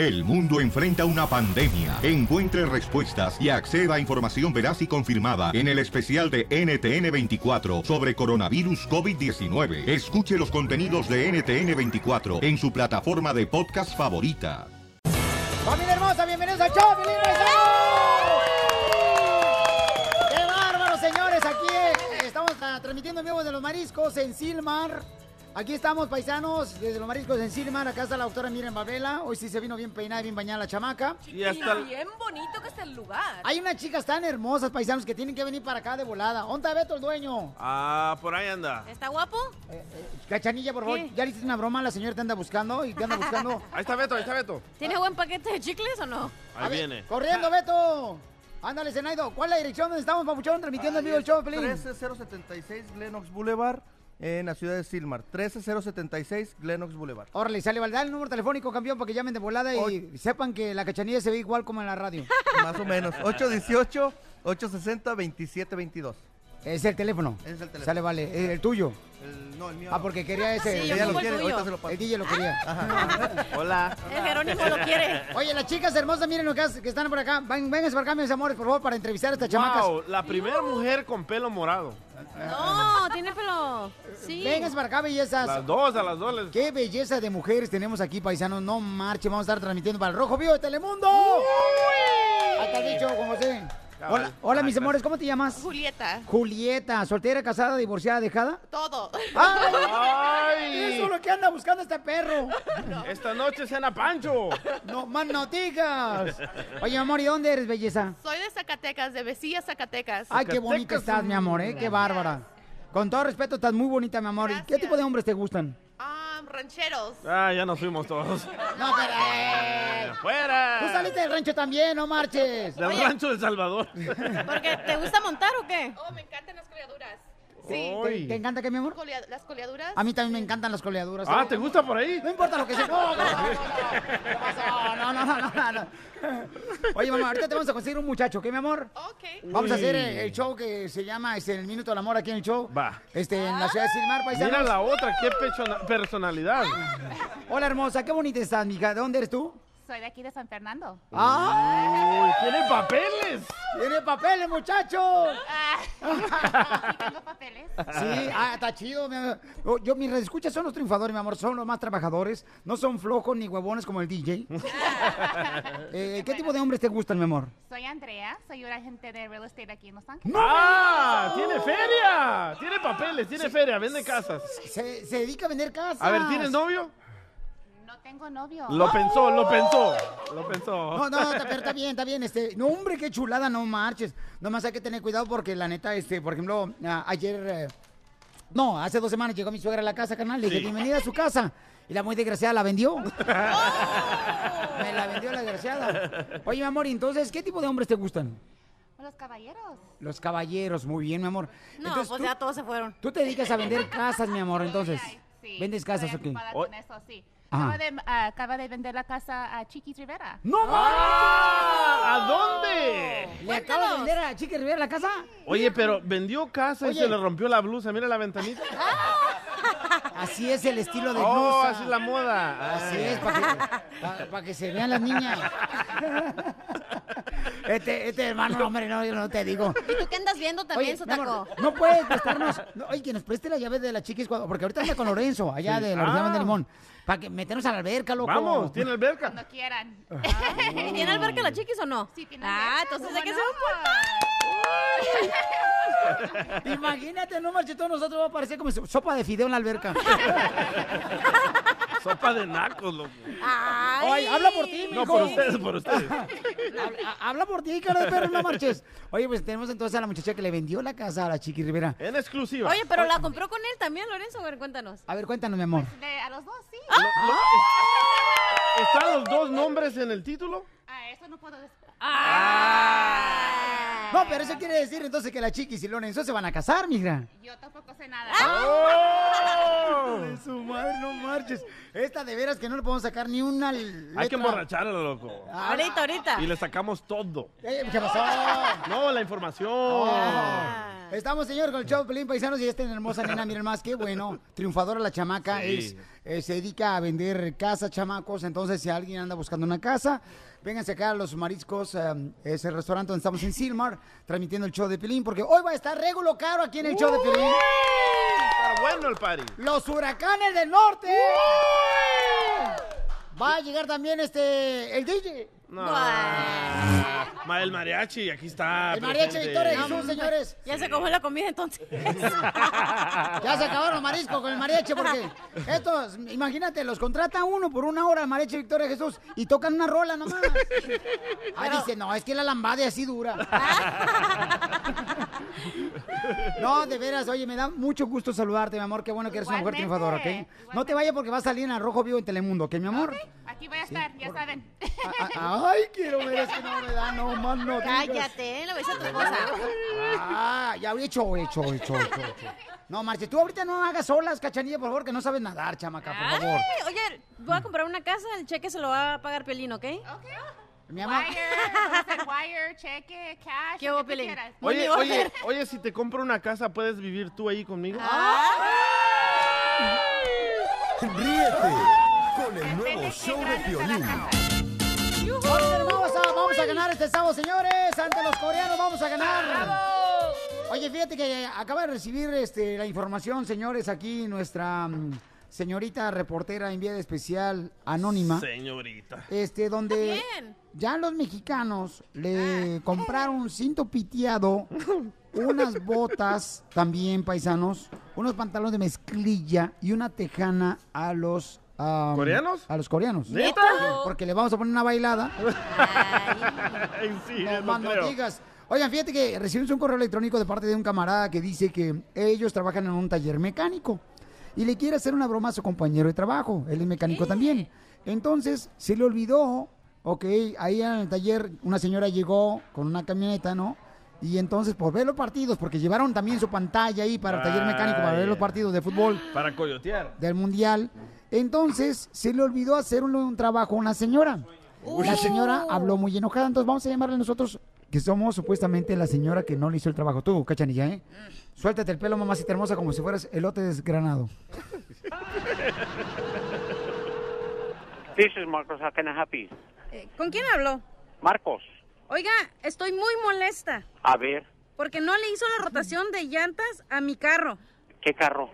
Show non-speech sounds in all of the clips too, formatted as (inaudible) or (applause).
El mundo enfrenta una pandemia. Encuentre respuestas y acceda a información veraz y confirmada en el especial de NTN24 sobre coronavirus COVID-19. Escuche los contenidos de NTN24 en su plataforma de podcast favorita. ¡Familia hermosa! ¡Bienvenidos al show, ¡Qué bárbaro, señores! Aquí eh, estamos ah, transmitiendo en de los mariscos en Silmar. Aquí estamos, paisanos, desde los mariscos en Silmar. Acá está la doctora Miren Babela. Hoy sí se vino bien peinada y bien bañada la chamaca. Y hasta el- bien bonito que está el lugar. Hay unas chicas tan hermosas, paisanos, que tienen que venir para acá de volada. ¿Dónde está Beto, el dueño? Ah, por ahí anda. ¿Está guapo? Cachanilla, por favor, ¿Qué? ¿ya le hiciste una broma? La señora te anda buscando y te anda buscando. (laughs) Ahí está Beto, ahí está Beto. ¿Tiene buen paquete de chicles o no? Ahí A ver, viene. ¡Corriendo, Beto! Ándale, Zenaido. ¿Cuál es la dirección donde estamos, papuchón, transmitiendo en vivo el show, Pelín? 13076 Glenox Boulevard en la ciudad de Silmar. 13076 Glenox Boulevard. Órale, sale, vale, el número telefónico, campeón, para que llamen de volada y sepan que la cachanilla se ve igual como en la radio. Más o menos. 818 860 2722. Es el teléfono. Es el teléfono. Sale, vale. El, el tuyo. El- no, el mío. Ah, porque quería ese. Sí, lo el quiere, tuyo. ahorita se lo paso. El DJ lo quería. (laughs) Hola. El Jerónimo lo quiere. Oye, las chicas hermosas, miren lo que, están por acá. Ven, vénganse por acá, mis amores, por favor, para entrevistar a estas chamacas. Wow, la primera mujer con pelo morado. No, tiene pelo. Sí. Vénganse para acá, bellezas. Las dos, a las dos les... Qué belleza de mujeres tenemos aquí, paisanos. No marche, vamos a estar transmitiendo para el Rojo Vivo de Telemundo. Ahí está el dicho, con José. Hola, hola Ah, mis amores, ¿cómo te llamas? Julieta. Julieta, soltera, casada, divorciada, dejada. Todo. ¡Ay! ¡Ay! Eso es lo que anda buscando este perro. Esta noche cena Pancho. No, más noticias. Oye, amor, ¿y dónde eres, belleza? Soy de Zacatecas, de Vecilla, Zacatecas. Ay, qué bonita estás, mi amor, ¿eh? Qué bárbara. Con todo respeto, estás muy bonita, mi amor. ¿Y qué tipo de hombres te gustan? Ah, rancheros. Ah, ya nos fuimos todos. No, pero... eh, ¡Fuera! Tú saliste del rancho también, no marches. Del rancho de Salvador. ¿Porque te gusta montar o qué? Oh, me encantan las coleaduras. Sí. ¿Te encanta qué, mi amor? Colea- las coleaduras. A mí también me encantan las coleaduras. Ah, ¿te gusta por ahí? No importa lo que sea. (laughs) No, no, no, no, no. ¿Qué pasó? No, no, no, no, no. Oye, mamá, ahorita te vamos a conseguir un muchacho, ¿qué, mi amor? Ok. Vamos a hacer el, el show que se llama este, El Minuto del Amor aquí en el show. Va. Este, en la ciudad de Silmar, paisanos. Mira la otra, qué personalidad. Hola, hermosa, qué bonita estás, mija. ¿De dónde eres tú? Soy de aquí de San Fernando. ¡Ah! Tiene papeles. ¡Tiene papeles, muchacho! Sí, tengo papeles. Sí, ah, está chido. mi amor. Oh, Yo, mis escuchas son los triunfadores, mi amor. Son los más trabajadores. No son flojos ni huevones como el DJ. (laughs) Eh, ¿Qué tipo de hombres te gustan, mi amor? Soy Andrea, soy una agente de real estate aquí en Los Ángeles. ¡Ah! ¡Tiene feria! Tiene papeles, tiene feria, vende casas. Se, se dedica a vender casas. A ver, ¿tienes novio? No tengo novio. Lo pensó, lo pensó. Lo pensó. No, no, está, pero está bien, está bien. Este, no, hombre, qué chulada, no marches. Nomás hay que tener cuidado porque la neta, este, por ejemplo, a- ayer, eh, no, hace dos semanas llegó mi suegra a la casa, carnal. Le dije, Sí. bienvenida a su casa. Y la muy desgraciada la vendió. (laughs) Me la vendió la desgraciada. Oye, mi amor, ¿y entonces qué tipo de hombres te gustan? Los caballeros. Los caballeros, muy bien, mi amor. No, Entonces, pues tú, ya todos se fueron. tú te dedicas a vender casas, mi amor, entonces. Ay, sí, ¿Vendes casas o qué? Oh. con eso, sí. Acaba de, ah, acaba de vender la casa a Chiquis Rivera. ¡No ¡Ah! ¿A dónde? ¿Le acabo de vender a Chiqui Rivera la casa? Oye, pero vendió casa y se le rompió la blusa. Mira la ventanita. (laughs) Así es el estilo de Oh, blusa. así es la moda. Así Ah. es, para que, pa- pa' que se vean las niñas. (laughs) Este, este hermano, hombre, no, yo no te digo. ¿Y tú qué andas viendo también, amor, Sotaco? no puedes prestarnos. no, oye, que nos preste la llave de la chiquis, porque ahorita anda con Lorenzo, allá Sí. de la Ah. de Limón. Para que meternos a la alberca, loco. Vamos, tiene alberca. Cuando quieran. ¿Y ¿Tiene alberca la chiquis o no? Sí, tiene Ah, alberca, entonces hay que ¿cómo ser un? Imagínate, no marches, todos nosotros va a parecer como sopa de fideo en la alberca. (laughs) Sopa de nacos, loco. Ay. Oye, habla por ti, No, mijo. por ustedes, por ustedes. Habla, habla por ti, cara de perro, no marches. Oye, pues tenemos entonces a la muchacha que le vendió la casa a la Chiqui Rivera. En exclusiva. Oye, pero la compró con él también, Lorenzo. A ver, cuéntanos. A ver, cuéntanos, mi amor. De- a los dos, sí. ¿Están los dos nombres en el título? Ah, eso no puedo decir. No, pero eso quiere decir entonces que la Chiquis y Lorenzo se van a casar, mija. Yo tampoco sé nada. ¡Oh! De su madre, no marches. Esta de veras que no le podemos sacar ni una letra. Hay que emborracharla, loco. Ah, Ahorita, ahorita. Y le sacamos todo. eh, ¿Qué pasó? No, la información. Ah. Estamos, señor, con el show Pelín Paisanos y esta hermosa nena, miren más, qué bueno. Triunfadora la chamaca, Sí. es, eh, se dedica a vender casas, chamacos. Entonces, si alguien anda buscando una casa, vénganse acá a los mariscos, eh, es el restaurante donde estamos en Silmar, transmitiendo el show de Pelín, porque hoy va a estar regulo caro aquí en el show de Pelín. Está bueno el party. Los huracanes del norte. Va a llegar también este, el DJ. No. El mariachi, aquí está. El mariachi presente. Victoria Jesús, señores. Ya se comió la comida entonces. (laughs) Ya se acabaron los mariscos con el mariachi porque estos, imagínate, los contrata uno por una hora el mariachi Victoria Jesús y tocan una rola nomás. (laughs) Ah, dice, no, es que la lambada es así dura. (laughs) (laughs) No, de veras, oye, me da mucho gusto saludarte, mi amor. Qué bueno que eres una mujer triunfadora, ¿ok? No te vayas porque vas a salir en Arrojo Vivo en Telemundo, ¿ok, mi amor? Aquí voy a estar, ya saben. Ay, quiero ver, es que no me da, no, más no. Cállate, lo ves a tu esposa. Ah, ya hecho, hecho, hecho, hecho, hecho. No, Marce, tú ahorita no hagas solas, cachanilla, por favor, que no sabes nadar, chamaca, por favor. Ay, oye, voy a comprar una casa, el cheque se lo va a pagar Piolín, ¿ok? Mi amor. Wire, wire, cheque, cash, ¿Qué quieras. Oye, oye, oye, si te compro una casa, ¿puedes vivir tú ahí conmigo? (laughs) Ríete con el nuevo Depende show de casa. Vamos, vamos a, vamos a ganar este sábado, señores. Ante los coreanos vamos a ganar. Oye, fíjate que acaba de recibir este, la información, señores, aquí nuestra mm, señorita reportera enviada especial anónima. Señorita. Este, donde Bien. ya los mexicanos le compraron un cinto piteado, (laughs) unas botas también, paisanos, unos pantalones de mezclilla y una tejana a los... am, ¿Coreanos? A los coreanos. ¿Neta? Porque le vamos a poner una bailada. Ay, (laughs) sí, No más no creo. digas. Oigan, fíjate que recibimos un correo electrónico de parte de un camarada que dice que ellos trabajan en un taller mecánico y le quiere hacer una broma a su compañero de trabajo. Él es mecánico también. Entonces, se le olvidó, ok, ahí en el taller una señora llegó con una camioneta, ¿no? Y entonces, por ver los partidos, porque llevaron también su pantalla ahí para el taller mecánico, para ver los partidos de fútbol Para coyotear. del mundial. Entonces se le olvidó hacer un, un trabajo a una señora. La señora habló muy enojada, entonces vamos a llamarle nosotros que somos supuestamente la señora que no le hizo el trabajo. Tú, cachanilla, ¿eh? Suéltate el pelo, mamacita hermosa, como si fueras elote desgranado. (laughs) This is Marcos. How can I help you? Eh, ¿Con quién habló? Marcos, Oiga, estoy muy molesta a ver, porque no le hizo la rotación de llantas a mi carro. ¿qué carro?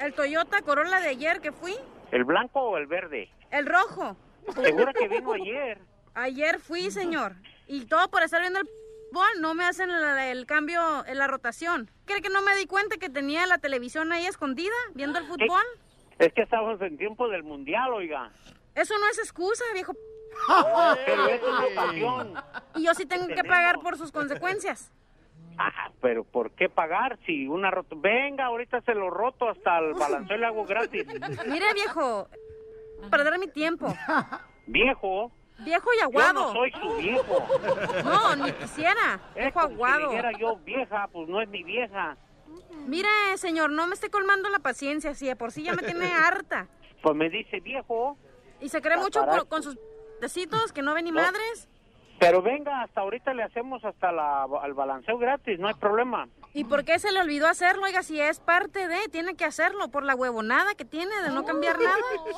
El Toyota Corolla de ayer que fui, ¿El blanco o el verde? el rojo. Segura que vino ayer. Ayer fui, señor. Y todo por estar viendo el fútbol, no me hacen el, el cambio en la rotación. ¿Cree que no me di cuenta que tenía la televisión ahí escondida viendo el fútbol? Es que estamos en tiempo del mundial, oiga. Eso no es excusa, viejo. (laughs) Pero es una ocasión. Y yo sí tengo que pagar por sus consecuencias. (laughs) Ah, pero ¿por qué pagar si una roto? Venga, ahorita se lo roto hasta el balanceo le hago gratis. Mire, viejo, perder mi tiempo. (laughs) Viejo, Viejo y yo aguado. no soy su viejo. No, ni quisiera. Es Viejo si aguado. dijera yo vieja, pues no es mi vieja. Mire, señor, no me esté colmando la paciencia, si de por sí ya me tiene (laughs) harta. Pues me dice viejo. Y se cree mucho Caray. por- con sus tecitos que no ven ni No. madres. Pero venga, hasta ahorita le hacemos hasta la, el balanceo gratis, no hay problema. ¿Y por qué se le olvidó hacerlo? Oiga, si es parte de, tiene que hacerlo por la huevonada que tiene de no cambiar nada.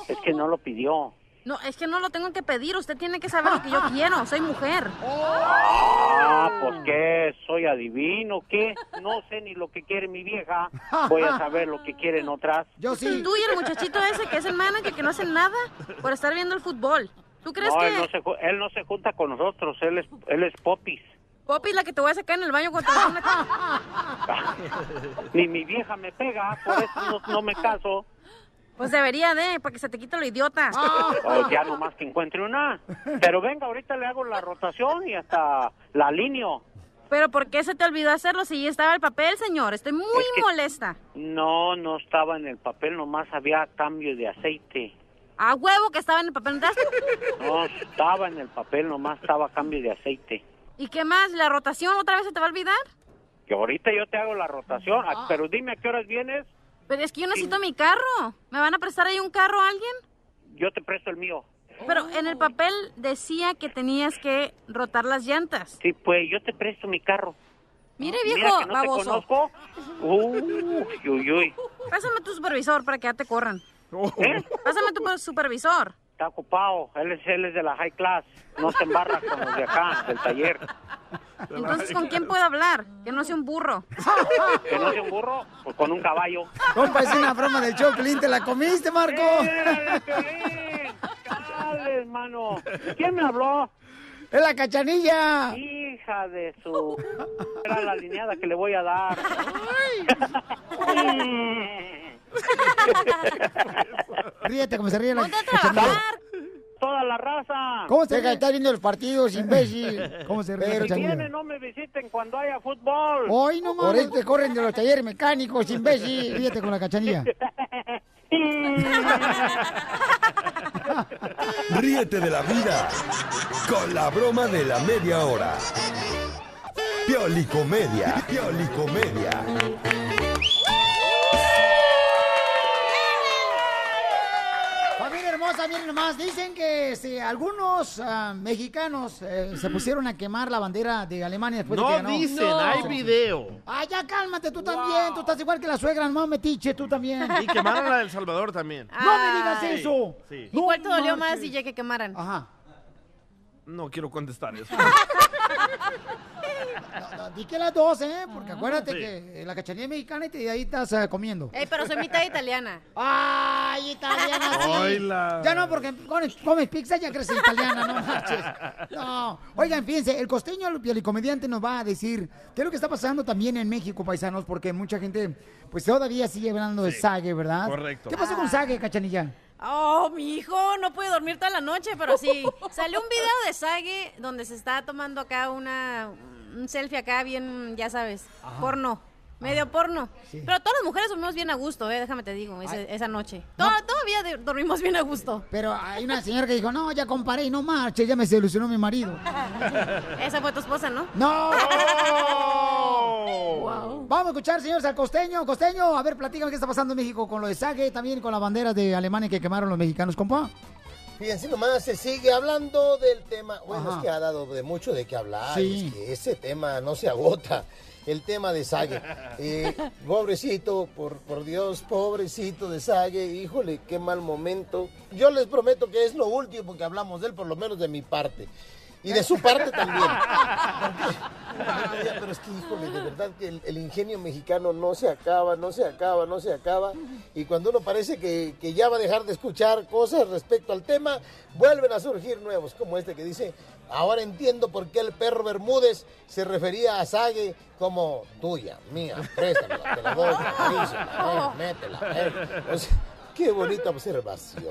Es que no lo pidió. No, es que no lo tengo que pedir, usted tiene que saber lo que yo quiero, soy mujer. Ah, pues qué, soy adivino, ¿qué? No sé ni lo que quiere mi vieja. Voy a saber lo que quieren otras. Yo sí. Tú y el muchachito ese que es el manager que no hace nada por estar viendo el fútbol. ¿Tú crees No, que él no, se, ju- él no se junta con nosotros, él es, él es popis. Poppy es la que te voy a sacar en el baño cuando te vas a una- (laughs) Ni mi vieja me pega, por eso no, no me caso. Pues debería de, para que se te quite lo idiota. (laughs) O ya nomás que encuentre una. Pero venga, ahorita le hago la rotación y hasta la alineo. Pero ¿por qué se te olvidó hacerlo si ya estaba el papel, señor? Estoy muy Es que- molesta. No, no estaba en el papel, nomás había cambio de aceite. A huevo que estaba en el papel. ¿no (laughs) No estaba en el papel, nomás estaba cambio de aceite. ¿Y qué más? ¿La rotación otra vez se te va a olvidar? Que ahorita yo te hago la rotación, Ah. pero dime a qué horas vienes, Pero es que yo necesito mi carro. ¿Me van a prestar ahí un carro a alguien? yo te presto el mío. Pero en el papel decía que tenías que rotar las llantas. Sí, pues yo te presto mi carro. Mire, Mira viejo que no baboso. te conozco. Uy, uy, uy. Pásame tu supervisor para que ya te corran. ¿Eh? (laughs) Pásame tu supervisor. Está ocupado. Él es, él es de la high class. No se embarra con los de acá, del taller. Entonces, ¿con quién puedo hablar? Que no sea un burro. (laughs) Que no sea un burro, pues con un caballo. Compa, es una broma del show, ¿te la comiste, Marco? ¡Dale, hermano! ¿Quién me habló? ¡Es la cachanilla! Hija de su... Era la alineada que le voy a dar. (laughs) (laughs) Ríete como se ríe la Ponte a cachanilla. trabajar. Toda la raza. ¿Cómo se ríe? Está viendo los partidos, imbécil. (laughs) ¿Cómo se ríe Pero si vienen, no me visiten cuando haya fútbol. Hoy no mames, te corren de los talleres mecánicos, imbécil. (laughs) Ríete con la cachanilla. Ríete de la vida con la broma de la media hora. Piolicomedia, Piolicomedia. Hermosa, miren nomás, dicen que si algunos ah, mexicanos eh, se pusieron a quemar la bandera de Alemania después de que No ganó. dicen, hay video. Ay, ya cálmate tú también, tú estás igual que la suegra, no metiche, tú también. Y quemaron la del Salvador también. (laughs) No me digas eso. Sí. ¿Y cuál te dolió más, DJ, que quemaran? Ajá. No quiero contestar eso. (laughs) No, no, di que las dos, ¿eh? Porque acuérdate Sí. que la cachanilla es mexicana y te- ahí estás eh, comiendo. Ey, pero soy mitad italiana. Ay, italiana, sí. Ya no, porque comes, comes pizza ya crees italiana, no marches. No. Oigan, fíjense, el costeño, el pielicomediante, nos va a decir qué es lo que está pasando también en México, paisanos, porque mucha gente, pues todavía sigue hablando de Sague, ¿verdad? correcto. ¿Qué pasó con Sague, cachanilla? Oh, mi hijo, no puede dormir toda la noche, pero sí. (laughs) Salió un video de Sage donde se está tomando acá una un selfie acá bien, ya sabes, porno. Medio porno. Pero todas las mujeres dormimos bien a gusto, eh, déjame te digo, esa noche. Toda- Todavía de- dormimos bien a gusto. Pero hay una señora que dijo, no, ya comparé y no marches, ya me solucionó mi marido. (laughs) Esa fue tu esposa, ¿no? ¡No! (laughs) Oh. Vamos a escuchar, señores, al costeño. Costeño, a ver, platícame qué está pasando en México con lo de Sague, también con la bandera de Alemania que quemaron los mexicanos, compa. Fíjense nomás, se sigue hablando del tema. Bueno, Ajá. es que ha dado de mucho de qué hablar. Sí. Es que ese tema no se agota. El tema de Sague. (laughs) Eh, pobrecito, por, por Dios, pobrecito de Sague. Híjole, qué mal momento. Yo les prometo que es lo último que hablamos de él, por lo menos de mi parte. Y de su parte también. (laughs) Porque- pero es que, híjole, de verdad que el, el ingenio mexicano no se acaba, no se acaba, no se acaba. Y cuando uno parece que, que ya va a dejar de escuchar cosas respecto al tema, vuelven a surgir nuevos, como este que dice, ahora entiendo por qué el perro Bermúdez se refería a Sague como tuya, mía, préstamela, te la doy, eh, métela. eh". Qué bonita observación.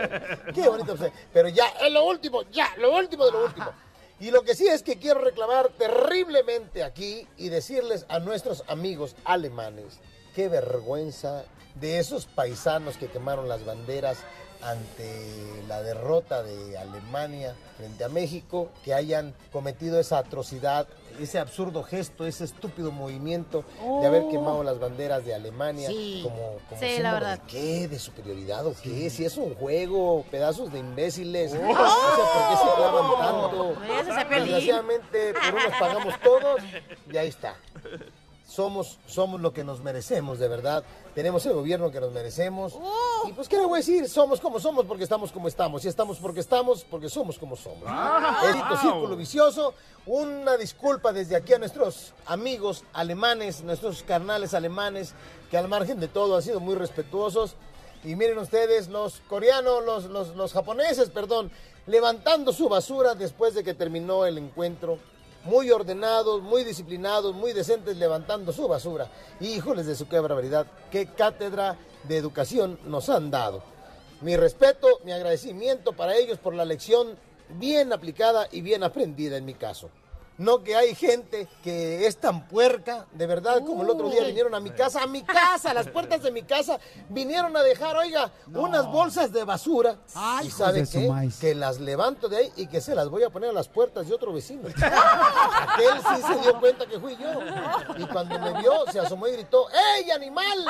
Qué bonita observación. Pero ya, es lo último, ya, lo último de lo último. Y lo que sí es que quiero reclamar terriblemente aquí y decirles a nuestros amigos alemanes, qué vergüenza de esos paisanos que quemaron las banderas ante la derrota de Alemania frente a México, que hayan cometido esa atrocidad, ese absurdo gesto, ese estúpido movimiento de haber quemado las banderas de Alemania Sí. como, como Sí, la verdad. ¿De qué? ¿De superioridad o qué? Si es un juego, pedazos de imbéciles. No sé por qué se clavan tanto. Ese es el Piolín. Desgraciadamente, por unos pagamos todos y ahí está. Somos, somos lo que nos merecemos, de verdad. Tenemos el gobierno que nos merecemos. Y pues, ¿qué le voy a decir? Somos como somos porque estamos como estamos. Y estamos porque estamos porque somos como somos. Edito círculo vicioso. Una disculpa desde aquí a nuestros amigos alemanes, nuestros carnales alemanes, que al margen de todo han sido muy respetuosos. Y miren ustedes, los coreanos, los, los, los japoneses, perdón, levantando su basura después de que terminó el encuentro. Muy ordenados, muy disciplinados, muy decentes, levantando su basura. Híjoles de su qué barbaridad, qué cátedra de educación nos han dado. Mi respeto, mi agradecimiento para ellos por la lección bien aplicada y bien aprendida en mi caso. No que hay gente que es tan puerca, de verdad, como el otro día vinieron a mi casa, a mi casa, a las puertas de mi casa, vinieron a dejar, oiga, unas bolsas de basura. Ay, ¿Y sabe qué? maíz. Que las levanto de ahí y que se las voy a poner a las puertas de otro vecino. Aquel sí se dio cuenta que fui yo. Y cuando me vio, se asomó y gritó, ¡Ey, animal!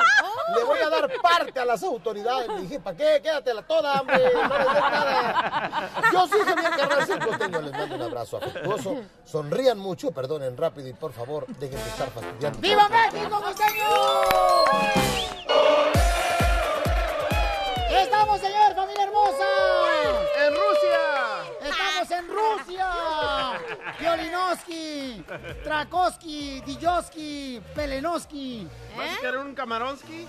Le voy a dar parte a las autoridades. Le dije, ¿para qué? Quédatela toda, hombre. No les nada. Yo soy Javier Carranza, el costeño. Les mando un abrazo afectuoso. Sonríe rían mucho, perdonen rápido y por favor, dejen de estar fastidiando. ¡Viva México, costeño! ¡Estamos, señor, familia hermosa! ¡En Rusia! ¡Estamos en Rusia! Piolinoski, Trakoski, Dijoski, Pelenoski, ¿Vas a querer un camaronski?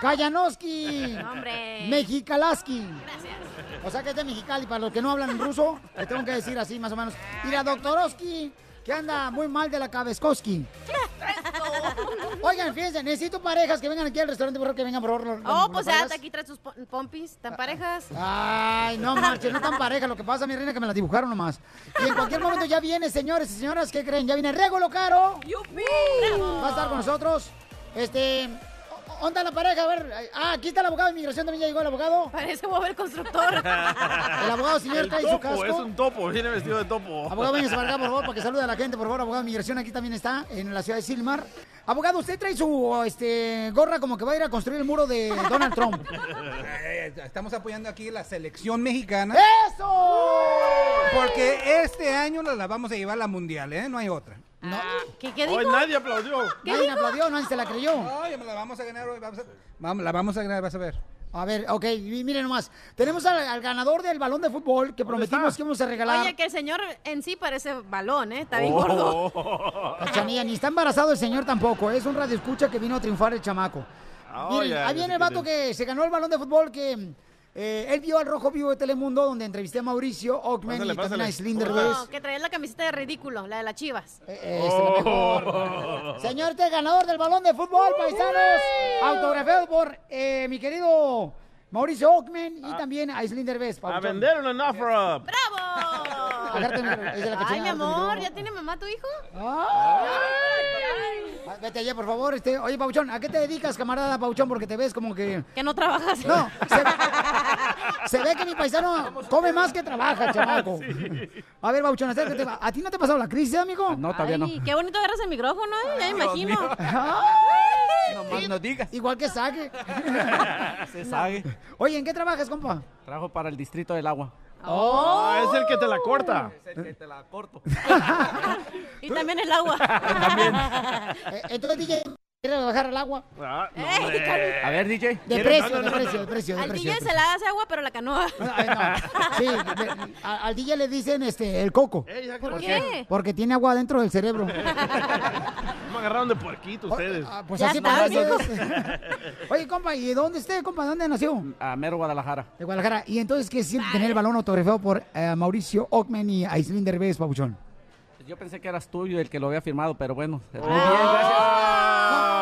Kayanoski, Hombre. Mexicalaski. O sea que es de Mexicali, para los que no hablan ruso, le tengo que decir así más o menos. Mira, Doktoroski, que anda muy mal de la cabezkoski. Oigan, fíjense, necesito parejas que vengan aquí al restaurante, por favor, que vengan por favor. Oh, las pues parejas. ya, aquí traes tus po- pompis, tan parejas. Ay, no marches, no tan pareja. Lo que pasa, mi reina, que me la dibujaron nomás. Y en cualquier momento ya viene, señores y señoras, ¿qué creen? Ya viene Regulo Caro. Va a estar con nosotros. Este. ¿Dónde está la pareja? A ver. Ah, aquí está el abogado de inmigración. También ya llegó el abogado. Parece el constructor. (laughs) El abogado, señor, El trae su topo, casco. es un topo, viene vestido de topo. Abogado, acá, por favor, para que salude a la gente, por favor. Abogado de inmigración aquí también está, en la ciudad de Silmar. Abogado, usted trae su este, gorra como que va a ir a construir el muro de Donald Trump. (laughs) Eh, Estamos apoyando aquí la selección mexicana. ¡Eso! Porque este año la, la vamos a llevar a la mundial, ¿eh? No hay otra. No, ¿Qué, qué Hoy dijo? nadie aplaudió. nadie aplaudió, nadie se la creyó. Oye, la vamos a ganar hoy. Vamos a- vamos- la vamos a ganar, vas a ver. A ver, ok, miren nomás. Tenemos al, al ganador del balón de fútbol que prometimos está? que íbamos a regalar. Oye, que el señor en sí parece balón, ¿eh? Está bien gordo. (laughs) Oh. Cachanilla, ni está embarazado el señor tampoco. Es un radio escucha que vino a triunfar el chamaco. Ah, Miren, ya, ahí viene el vato que se ganó el balón de fútbol que eh, él vio al Rojo Vivo de Telemundo donde entrevisté a Mauricio Ockman Pásale, y también a. Slinder No, que traía la camiseta de ridículo, la de las chivas. Eh, la mejor. Señor, este ganador del balón de fútbol, paisanos. Autografiado por eh, mi querido Mauricio Ockman y también a Slinder Best. A vender una Nafra. ¡Bravo! Ay, mi amor. ¿ya tiene mamá tu hijo? Ah, Vete allá, por favor. Este, oye, Pauchón, ¿a qué te dedicas, camarada Pauchón? Porque te ves como que... Que no trabajas. No, se (laughs) se ve que mi paisano come más que trabaja, (laughs) chamaco. A ver, Pauchón, acércate. ¿A ti no te ha pasado la crisis, amigo? No, todavía no. Qué bonito agarras el micrófono, ¿eh? Ya me imagino. Ay, no digas. igual que Sague. (laughs) Se sabe. Oye, ¿en qué trabajas, compa? Trabajo para el distrito del agua. Ah, es el que te la corta. (laughs) Es el que te la corto. Y también el agua. Eh, entonces, DJ, ¿quieres bajar el agua? Ah, no, hombre. A ver, DJ. De precio, No, no, de precio, no. de precio, de Al precio. DJ se la hace agua, pero la canoa. (laughs) Ay, no. Sí, de- a- al DJ le dicen este, el coco. ¿Por qué? Porque tiene agua dentro del cerebro. (laughs) Me agarraron de puerquito ustedes. Ah, pues Ya así está, parece. (laughs) Oye, compa, ¿y dónde esté, compa? ¿Dónde nació? A Mero, Guadalajara. De Guadalajara. ¿Y entonces qué siente tener el balón autografiado por eh, Mauricio Ockman y Aislinn Derbez, Pabuchón? Yo pensé que eras tuyo el que lo había firmado, pero bueno. Muy bien, gracias.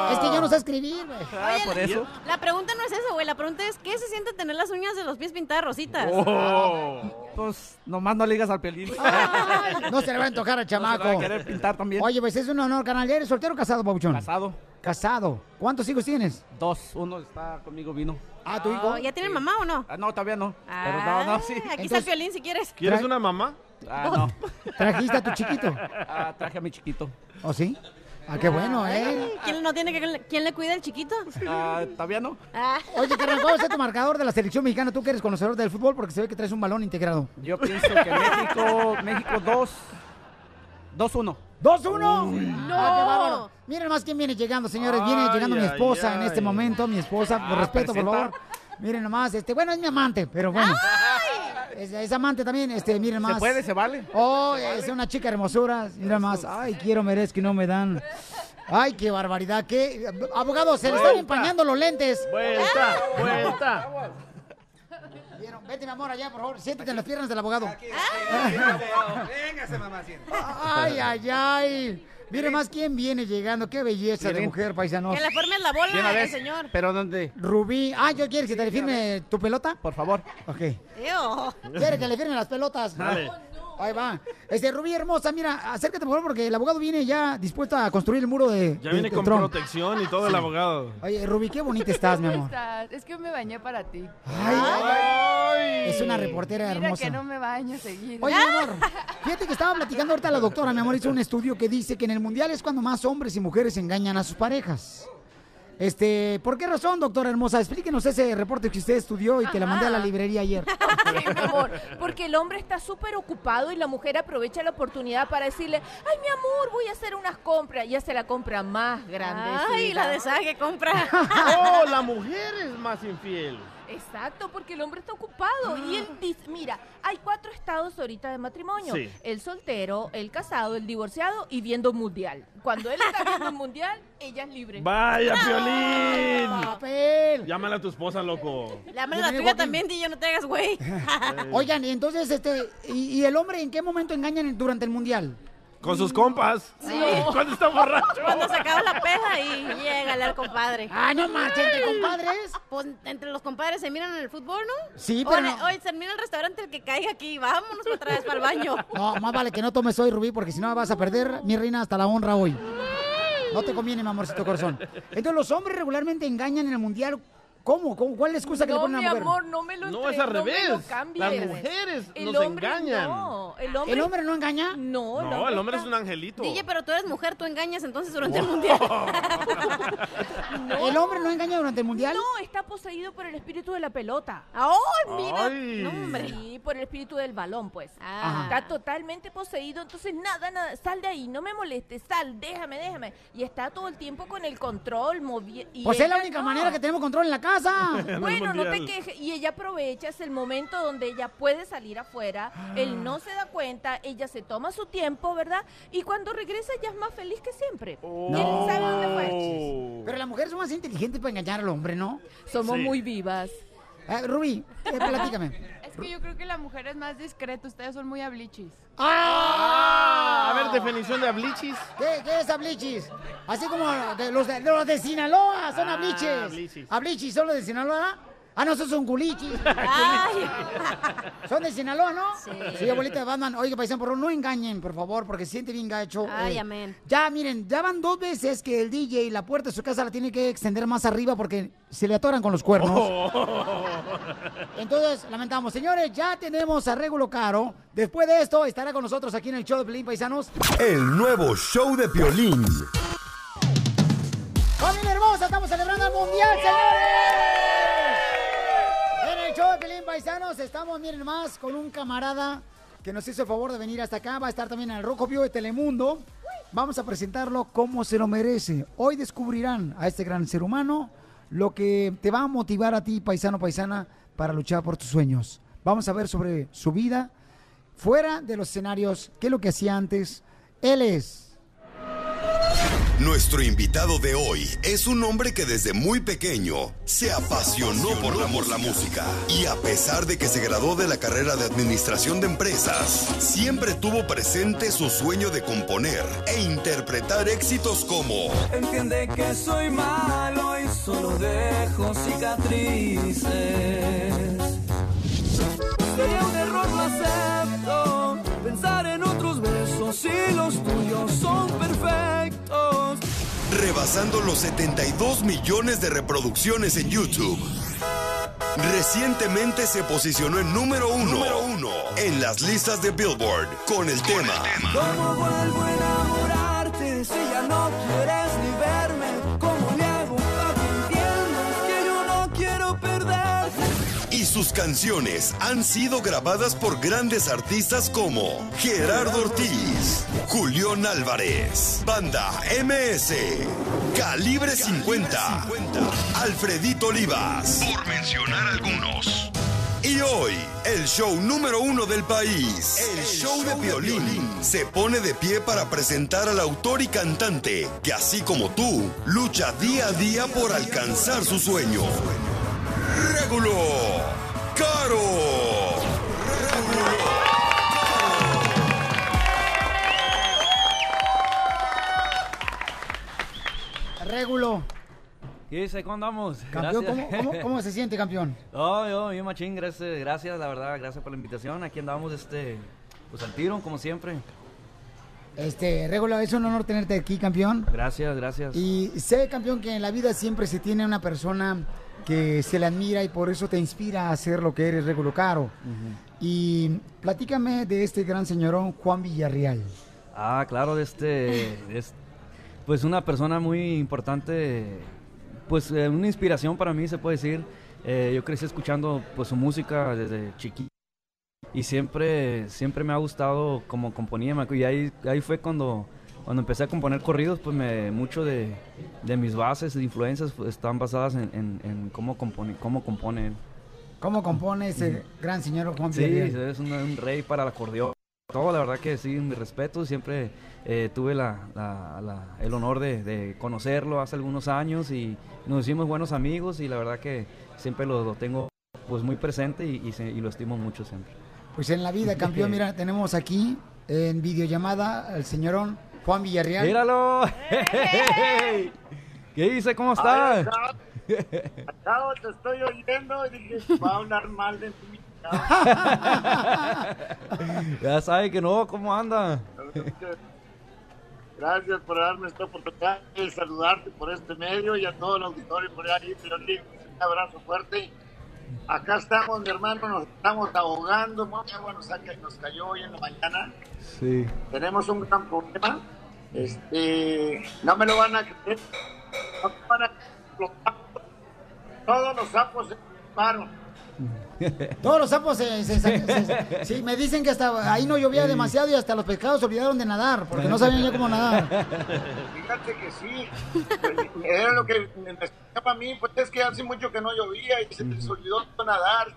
No, es que yo no sé escribir, güey. Ah, Oye, por eso. La pregunta no es eso, güey. La pregunta es, ¿qué se siente tener las uñas de los pies pintadas rositas? Oh. Pues nomás no le digas al pelín. (laughs) Ay, no se le va a antojar al Se va chamaco. a querer pintar también. Oye, pues es un honor, canal. ¿Eres soltero o casado, Pabuchón? Casado. Casado. ¿Cuántos hijos tienes? Dos. Uno está conmigo, vino. Ah, tu hijo. Oh, ¿Ya tienen mamá o no? Ah, no, todavía no. Pero no, no, sí. Ah, Aquí está el Entonces- violín si quieres. ¿Quieres una mamá? Ah, no. (laughs) ¿Trajiste a tu chiquito? Ah, traje a mi chiquito. ¿O sí? Ah, qué bueno, ¿eh? Ay, ¿Quién no tiene que quién le cuida el chiquito? Ah, todavía no. Ah. Oye, carnal, ¿cuál es tu marcador de la selección mexicana? Tú que eres conocedor del fútbol porque se ve que traes un balón integrado. Yo pienso que México, México 2, 2-1. ¡2-1! No. Ah, qué bárbaro. Miren más quién viene llegando, señores. Viene Ay, llegando mi ay, esposa en ay. este momento. Mi esposa, por Ah, respeto, por presenta. favor. Miren nomás, este, bueno, es mi amante, pero bueno. Es, es amante también, este, miren más. ¿Se puede? ¿Se vale? Oh, es una chica hermosura. Mira más. Ay, quiero, merezco y no me dan. Ay, qué barbaridad. ¿Qué? Abogado, se le están empañando los lentes. Vuelta, vuelta. ¿Vieron? Vete, mi amor, allá, por favor. Siéntate en las piernas del abogado. Véngase, mamá. siéntate. Ay, ay, ay. Mire más quién viene llegando. Qué belleza de mujer, paisanos. Que la De una bola vez. señor. ¿Pero dónde? Rubí. Ah, ¿yo quieres que te le firme tu pelota? Por favor. Ok. Eo. ¿Quiere que le firme las pelotas? Dale. Ahí va. Este, Rubí hermosa, mira, acércate por favor porque el abogado viene ya dispuesto a construir el muro de, Ya de- viene de con Trump. protección y todo el abogado. Oye, Rubí, qué bonita estás, mi ¿Cómo amor. estás? Es que me bañé para ti. Ay, Ay. es una reportera Mira hermosa. que no me baño seguido. Oye, mi amor, (laughs) fíjate que estaba platicando ahorita la doctora, mi amor, hizo un estudio que dice que en el mundial es cuando más hombres y mujeres engañan a sus parejas. Este, ¿por qué razón, doctora hermosa? Explíquenos ese reporte que usted estudió y que la mandé a la Ajá. librería ayer. (laughs) Sí, mi amor, porque el hombre está súper ocupado y la mujer aprovecha la oportunidad para decirle, ay, mi amor, voy a hacer unas compras. Y hace la compra más grande. Ay, la de Sague compra. (laughs) Oh, la mujer es más infiel. Exacto, porque el hombre está ocupado. Y él dice, mira, hay cuatro estados ahorita de matrimonio. Sí. El soltero, el casado, el divorciado y viendo mundial. Cuando él está viendo el mundial, ella es libre. Vaya, Piolín. ¡Papel! Llámale a tu esposa, loco. Llámale a la tuya también, DJ, no te hagas güey. (laughs) (laughs) Oigan, y entonces, este, y, y el hombre en qué momento engañan durante el mundial? Con sus compas. Sí. (laughs) Cuando está borracho. Cuando se acaba la peza y llega al compadre. Ah, no marchen, ¿entre compadres? Pues entre los compadres se miran en el fútbol, ¿no? Sí, pero el- no. Oye, se mira el restaurante el que caiga aquí. Vámonos otra vez para el baño. No, más vale que no tomes hoy, Rubí, porque si no vas a perder, mi reina, hasta la honra hoy. No te conviene, mi amorcito corazón. Entonces, los hombres regularmente engañan en el mundial. ¿Cómo? ¿Cómo? ¿Cuál es la excusa que le No, ponen a mi la mujer? amor, no me lo No, es al no me lo revés. Las mujeres El nos hombre engañan. No, el hombre, ¿El hombre no engaña? No, No, el hombre es un angelito. DJ, pero tú eres mujer, tú engañas entonces durante el mundial. (laughs) ¿El hombre no engaña durante el mundial? No, está poseído por el espíritu de la pelota. ¡Ay, mira! Ay. No, hombre. Sí, por el espíritu del balón, pues. Ah. Está totalmente poseído, entonces nada, nada, sal de ahí, no me molestes, sal, déjame, déjame. Y está todo el tiempo con el control, moviendo. Pues es la única manera que tenemos control en la casa. (laughs) Bueno, no te quejes. Y ella aprovecha, es el momento donde ella puede salir afuera, él no se da cuenta, ella se toma su tiempo, ¿verdad? Y cuando regresa ya es más feliz que siempre. ¿Quién sabe dónde fue? Pero las mujeres son más inteligentes para engañar al hombre, ¿no? Somos Sí. muy vivas. Eh, Rubí, eh, platícame. (laughs) Es que yo creo que la mujer es más discreta, ustedes son muy ablichis. Ah, a ver, definición de ablichis. ¿Qué, qué es ablichis? Así como de los de, los de Sinaloa, son Ah, abliches. ablichis. ¿Ablichis son los de Sinaloa? Ah, no, esos son culichis. (laughs) Ay. (laughs) Son de Sinaloa, ¿no? Sí. abuelita de Batman. Oiga, paisano, por favor, no engañen, por favor, porque se siente bien gacho. Ay, Eh, amén. Ya, miren, ya van dos veces que el DJ la puerta de su casa la tiene que extender más arriba porque se le atoran con los cuernos. Oh. Entonces, lamentamos. Señores, ya tenemos a Regulo Caro. Después de esto, estará con nosotros aquí en el show de Pelín Paisanos. El nuevo show de Piolín. ¡Familia hermosa! ¡Estamos celebrando el Mundial, señores! Pelín Paisanos estamos, miren más, con un camarada que nos hizo el favor de venir hasta acá. Va a estar también en el Rojo Vivo de Telemundo. Vamos a presentarlo como se lo merece. Hoy descubrirán a este gran ser humano lo que te va a motivar a ti, paisano, paisana, para luchar por tus sueños. Vamos a ver sobre su vida fuera de los escenarios, qué es lo que hacía antes. Él es... Nuestro invitado de hoy es un hombre que desde muy pequeño se apasionó por la, por la música. Y a pesar de que se graduó de la carrera de administración de empresas, siempre tuvo presente su sueño de componer e interpretar éxitos como Entiende que soy malo y solo dejo cicatrices. Sería un error, lo acepto. Pensar en otros besos y los tuyos son perfectos. Rebasando los 72 millones de reproducciones en YouTube. Recientemente se posicionó en número uno, número uno. en las listas de Billboard con el tema ¿Cómo vuelvo sus canciones han sido grabadas por grandes artistas como Gerardo Ortiz, Julián Álvarez, Banda MS, Calibre 50, Alfredito Olivas, por mencionar algunos. Y hoy, el show número uno del país, el, show, de violín, se pone de pie para presentar al autor y cantante que así como tú, lucha día a día por alcanzar su sueño. Régulo Caro. Régulo. ¿Qué dice? ¿Cómo andamos? Campeón, ¿cómo, Gracias. cómo, cómo se siente, campeón? (laughs) Oh, yo, yo, machín, gracias, gracias, la verdad, gracias por la invitación. Aquí andamos, este, pues al tiro, como siempre. Este, Régulo, es un honor tenerte aquí, campeón. Gracias, gracias. Y sé, campeón, que en la vida siempre se tiene una persona que se le admira y por eso te inspira a hacer lo que eres, Régulo Caro. Y platícame de este gran señorón, Juan Villarreal. Ah, claro, de este, es, pues una persona muy importante pues eh, una inspiración para mí, se puede decir. Eh, yo crecí escuchando pues su música desde chiquito y siempre, siempre me ha gustado como componía. Y ahí, ahí fue cuando, cuando empecé a componer corridos, pues me, mucho de, de mis bases, de influencias, pues, están basadas en, en- en cómo, compone, cómo compone él. ¿Cómo compone ese gran señor Juan Sí, es un, un rey para el acordeón. Todo, la verdad que sí, mi respeto. Siempre eh, tuve la, la- la- el honor de, de conocerlo hace algunos años y nos hicimos buenos amigos y la verdad que siempre lo, lo tengo pues muy presente y, y se- y lo estimo mucho siempre. Pues en la vida, campeón, mira, tenemos aquí en videollamada al señorón Juan Villarreal. ¡Míralo! (laughs) ¿Qué dice? ¿Cómo está? Ay, Acabo, te estoy oyendo y dije, va a hablar mal de mí. (laughs) ya sabe que no, ¿cómo anda? Gracias por darme esta oportunidad de saludarte por este medio y a todo el auditorio por ahí. Un abrazo fuerte. Acá estamos, mi hermano, nos estamos ahogando. Mucha agua nos, saca- nos cayó hoy en la mañana. Sí. Tenemos un gran problema. Este, no me lo van a creer. No me van a explotar. Todos los sapos se disparon. (laughs) Todos los sapos se, se- se- se- (laughs) sí, me dicen que hasta ahí no llovía demasiado y hasta los pescados se olvidaron de nadar porque no sabían ya cómo nadar. (laughs) Fíjate que sí. Era lo que me explicaba a mí, pues es que hace mucho que no llovía y se les olvidó nadar.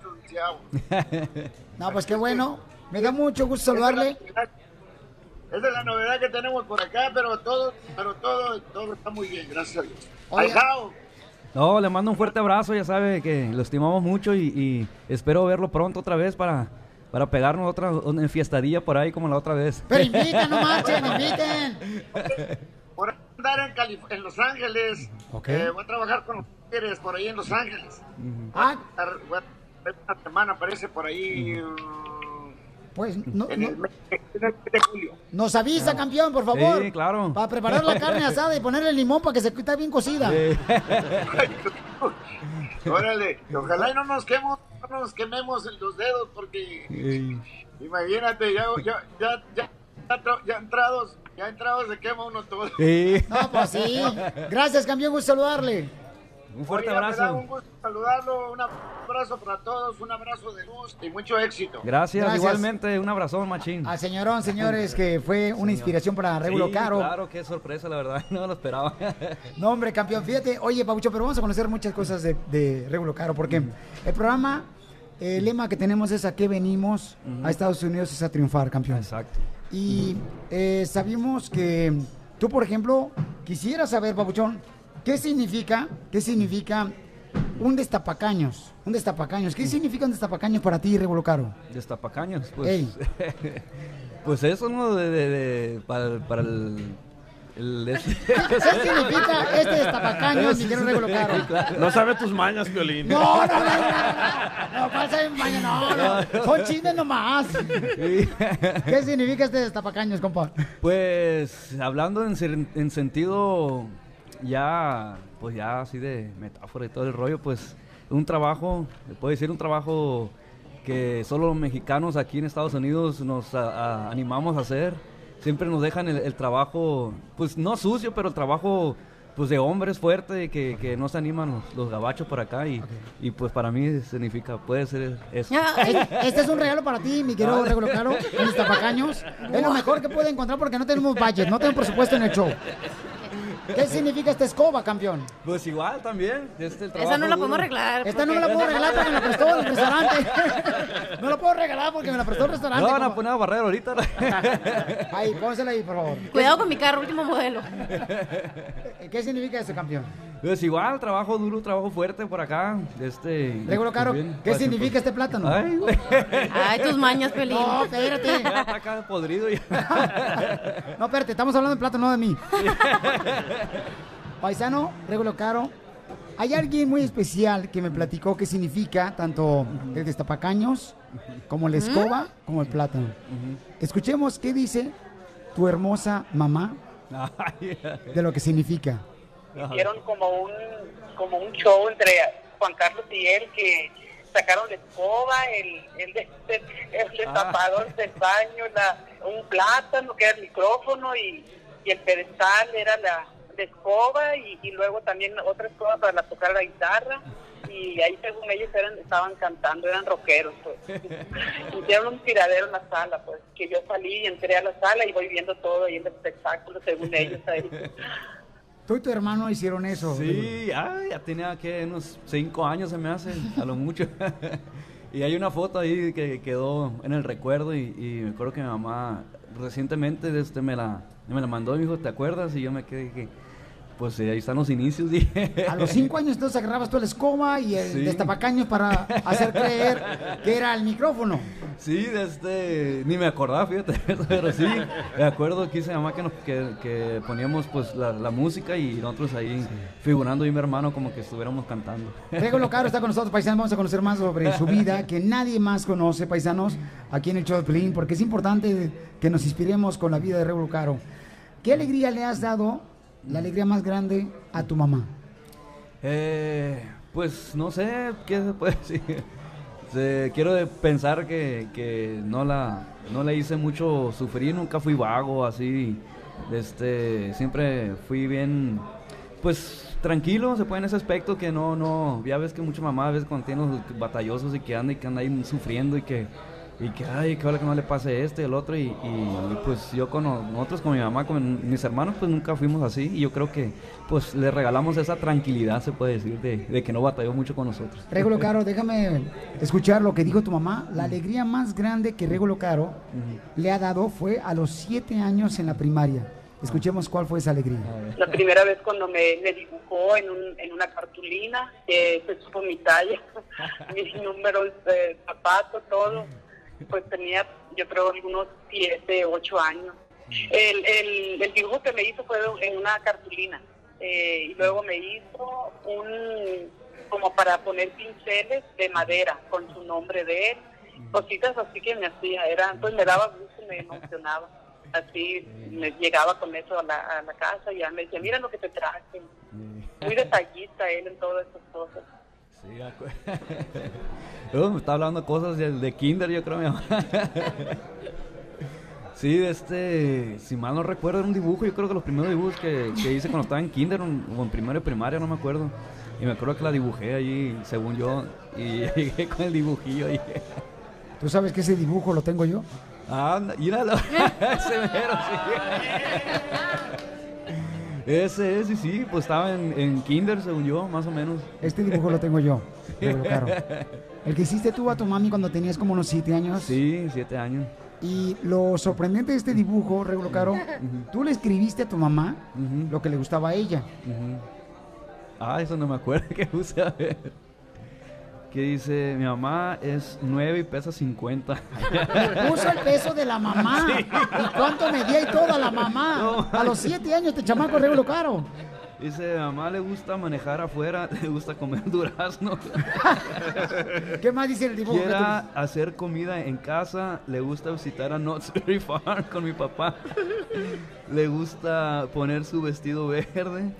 No, pues qué bueno. Me da mucho gusto saludarle. Esa es la novedad que tenemos por acá, pero todo, pero todo, todo está muy bien, gracias a Dios. Ahijao, No, le mando un fuerte abrazo, ya sabe que lo estimamos mucho y, y espero verlo pronto otra vez para, para pegarnos otra una fiestadilla por ahí como la otra vez. Pero inviten, no (laughs) marchen, inviten. por andar en, Calif- en Los Ángeles, Ok. eh, voy a trabajar con los tigres por ahí en Los Ángeles. Ah, Estar- voy a- Una semana aparece por ahí pues no, en no- el mes en el mes de julio. nos avisa, campeón, por favor. Sí, claro. Para preparar la carne asada y ponerle limón para que se esté bien cocida. (laughs) Órale, ojalá y no nos quememos, no nos quememos en los dedos porque imagínate, ya, ya, ya, ya, ya, tra- ya entrados, ya entrados se quema uno todo. No, pues sí. Gracias, campeón, gusto saludarle. Un fuerte Oiga, me da abrazo. un gusto saludarlo, un abrazo para todos, un abrazo de luz y mucho éxito. Gracias, Gracias. igualmente, un abrazón, machín. Al señorón, señores, que fue una inspiración para Regulo Sí, Caro. Claro, qué sorpresa, la verdad, (laughs) no me lo esperaba. No, hombre, campeón, fíjate. Oye, Pabucho, pero vamos a conocer muchas cosas de, de Regulo Caro, porque el programa, el lema que tenemos es a qué venimos a Estados Unidos es a triunfar, campeón. Exacto. Y eh, sabemos que tú, por ejemplo, quisieras saber, Pabuchón, ¿qué significa, qué significa un destapacaños? Un destapacaños. ¿Qué significa un destapacaños para ti, Regulo Caro? Destapacaños, pues. Ey. (laughs) pues eso, ¿no? De, de- de- para, para el. el- este- ¿Qué significa este destapacaños, mi querido Regulo Caro? No sabe tus mañas, Piolín. No, no, no, no, no, ¿cuál sabe maña? No, no, son chismes nomás. ¿Qué significa este destapacaños, compa? Pues hablando en, en sentido ya, pues ya así de metáfora y todo el rollo, pues un trabajo, le puedo decir un trabajo que solo los mexicanos aquí en Estados Unidos nos a- a- animamos a hacer. Siempre nos dejan el, el trabajo, pues no sucio, pero el trabajo pues de hombres fuerte que, que no se animan los, los gabachos por acá y, y pues para mí significa, puede ser eso. Este este es un regalo para ti, mi querido Regulo Caro, un destapacaños. Es lo mejor que puede encontrar porque no tenemos budget, no tenemos presupuesto en el show. ¿Qué significa esta escoba, campeón? Pues igual también. Este, el Esa no la duro. podemos arreglar. Esta no me la puedo regalar porque me la prestó el restaurante. (laughs) No la puedo regalar porque me la prestó el restaurante. No van a poner a barrer ahorita. (laughs) Ahí, pónsela ahí, por favor. Cuidado con mi carro, último modelo. (laughs) ¿Qué significa eso, campeón? Pues igual, trabajo duro, trabajo fuerte por acá. Este, Regulo Caro, bien, ¿qué significa este plátano? Ay, tus mañas, Pelín. No, espérate. Ya está acá podrido ya. No, espérate, estamos hablando de plátano, no de mí. Paisano, Regulo Caro, hay alguien muy especial que me platicó qué significa tanto el destapacaños como la escoba como el plátano. Escuchemos qué dice tu hermosa mamá de lo que significa. hicieron como un como un show entre Juan Carlos y él que sacaron la escoba, el, el, de- el destapador del baño, la, un plátano que era el micrófono y, y el pedestal era la, de escoba y, y luego también otra escoba para tocar la guitarra y ahí según ellos eran, estaban cantando, eran rockeros. Pues. (laughs) Hicieron un tiradero en la sala, pues, que yo salí y entré a la sala y voy viendo todo ahí en el espectáculo según ellos ahí. Tú y tu hermano hicieron eso. Sí, ah, ya tenía que unos cinco años se me hace, a lo mucho. (laughs) y hay una foto ahí que quedó en el recuerdo y, y me acuerdo que mi mamá recientemente este, me, la, me la mandó y me dijo, ¿te acuerdas? Y yo me quedé que, pues eh, ahí están los inicios. (laughs) Dije. A los cinco años entonces agarrabas tú la escoba y el Sí. destapacaños para hacer creer que era el micrófono. Sí, este, ni me acordaba, fíjate, (laughs) pero sí, me acuerdo que hice mamá que, nos, que, que poníamos pues la, la música y nosotros ahí figurando y mi hermano como que estuviéramos cantando. Regulo Caro está con nosotros, paisanos. Vamos a conocer más sobre su (laughs) vida que nadie más conoce, paisanos, aquí en el show de Pelín, porque es importante que nos inspiremos con la vida de Regulo Caro. ¿Qué alegría le has dado, la alegría más grande, a tu mamá? Eh, pues no sé qué se puede (laughs) decir. Se- quiero pensar que, que no la no le hice mucho sufrir, nunca fui vago así. Este, siempre fui bien pues tranquilo, se puede en ese aspecto que no no, ya ves que mucha mamá a cuando tiene los batallosos y que anda y que anda ahí sufriendo y que y que ay, que ahora que no le pase este y el otro y, y, pues yo con no- nosotros con mi mamá, con mis hermanos pues nunca fuimos así y yo creo que pues le regalamos esa tranquilidad se puede decir de, de que no batalló mucho con nosotros. Regulo (laughs) Caro, déjame escuchar lo que dijo tu mamá. La alegría más grande que Regulo Caro le ha dado fue a los siete años en la primaria. Escuchemos cuál fue esa alegría. La primera vez cuando me, me dibujó en, un, en una cartulina, que se supo mi talla, (laughs) mis números de zapato, todo, pues tenía yo creo algunos siete, ocho años. El, el, el dibujo que me hizo fue en una cartulina eh, y luego me hizo un como para poner pinceles de madera con su nombre de él, cositas así que me hacía, era, pues me daba gusto, me emocionaba. Así me llegaba con eso a la, a la casa y ya me decía, mira lo que te traje. Muy detallista él en todas estas cosas. Sí, (laughs) me está hablando cosas de, de kinder, yo creo, mi mamá. (laughs) Sí, este, si mal no recuerdo, era un dibujo, yo creo que los primeros dibujos que, que hice cuando estaba en kinder un- o en primero de primaria, no me acuerdo. Y me acuerdo que la dibujé allí, según yo, y (laughs) llegué con el dibujillo ahí. ¿Tú sabes que ese dibujo lo tengo yo? Ah, míralo. Ese mero, sí. Ese es, sí, sí, pues estaba en, en kinder, según yo, más o menos. Este dibujo lo tengo yo, (laughs) Caro. El que hiciste tú a tu mami cuando tenías como unos siete años. Sí, siete años. Y lo sorprendente de este dibujo, Regulo Caro, tú le escribiste a tu mamá lo que le gustaba a ella. Ah, eso no me acuerdo (laughs) que puse a ver. Que dice, mi mamá es 9 y pesa 50. Puso (laughs) el peso de la mamá. (laughs) Sí. ¿Y cuánto medía y toda la mamá? (laughs) a los siete años te chamaco Regulo Caro. Dice, mi mamá le gusta manejar afuera, le gusta comer durazno. ¿Qué más dice el dibujo? Quiera hacer comida en casa, le gusta visitar a Knott's Berry Farm con mi papá. Le gusta poner su vestido verde.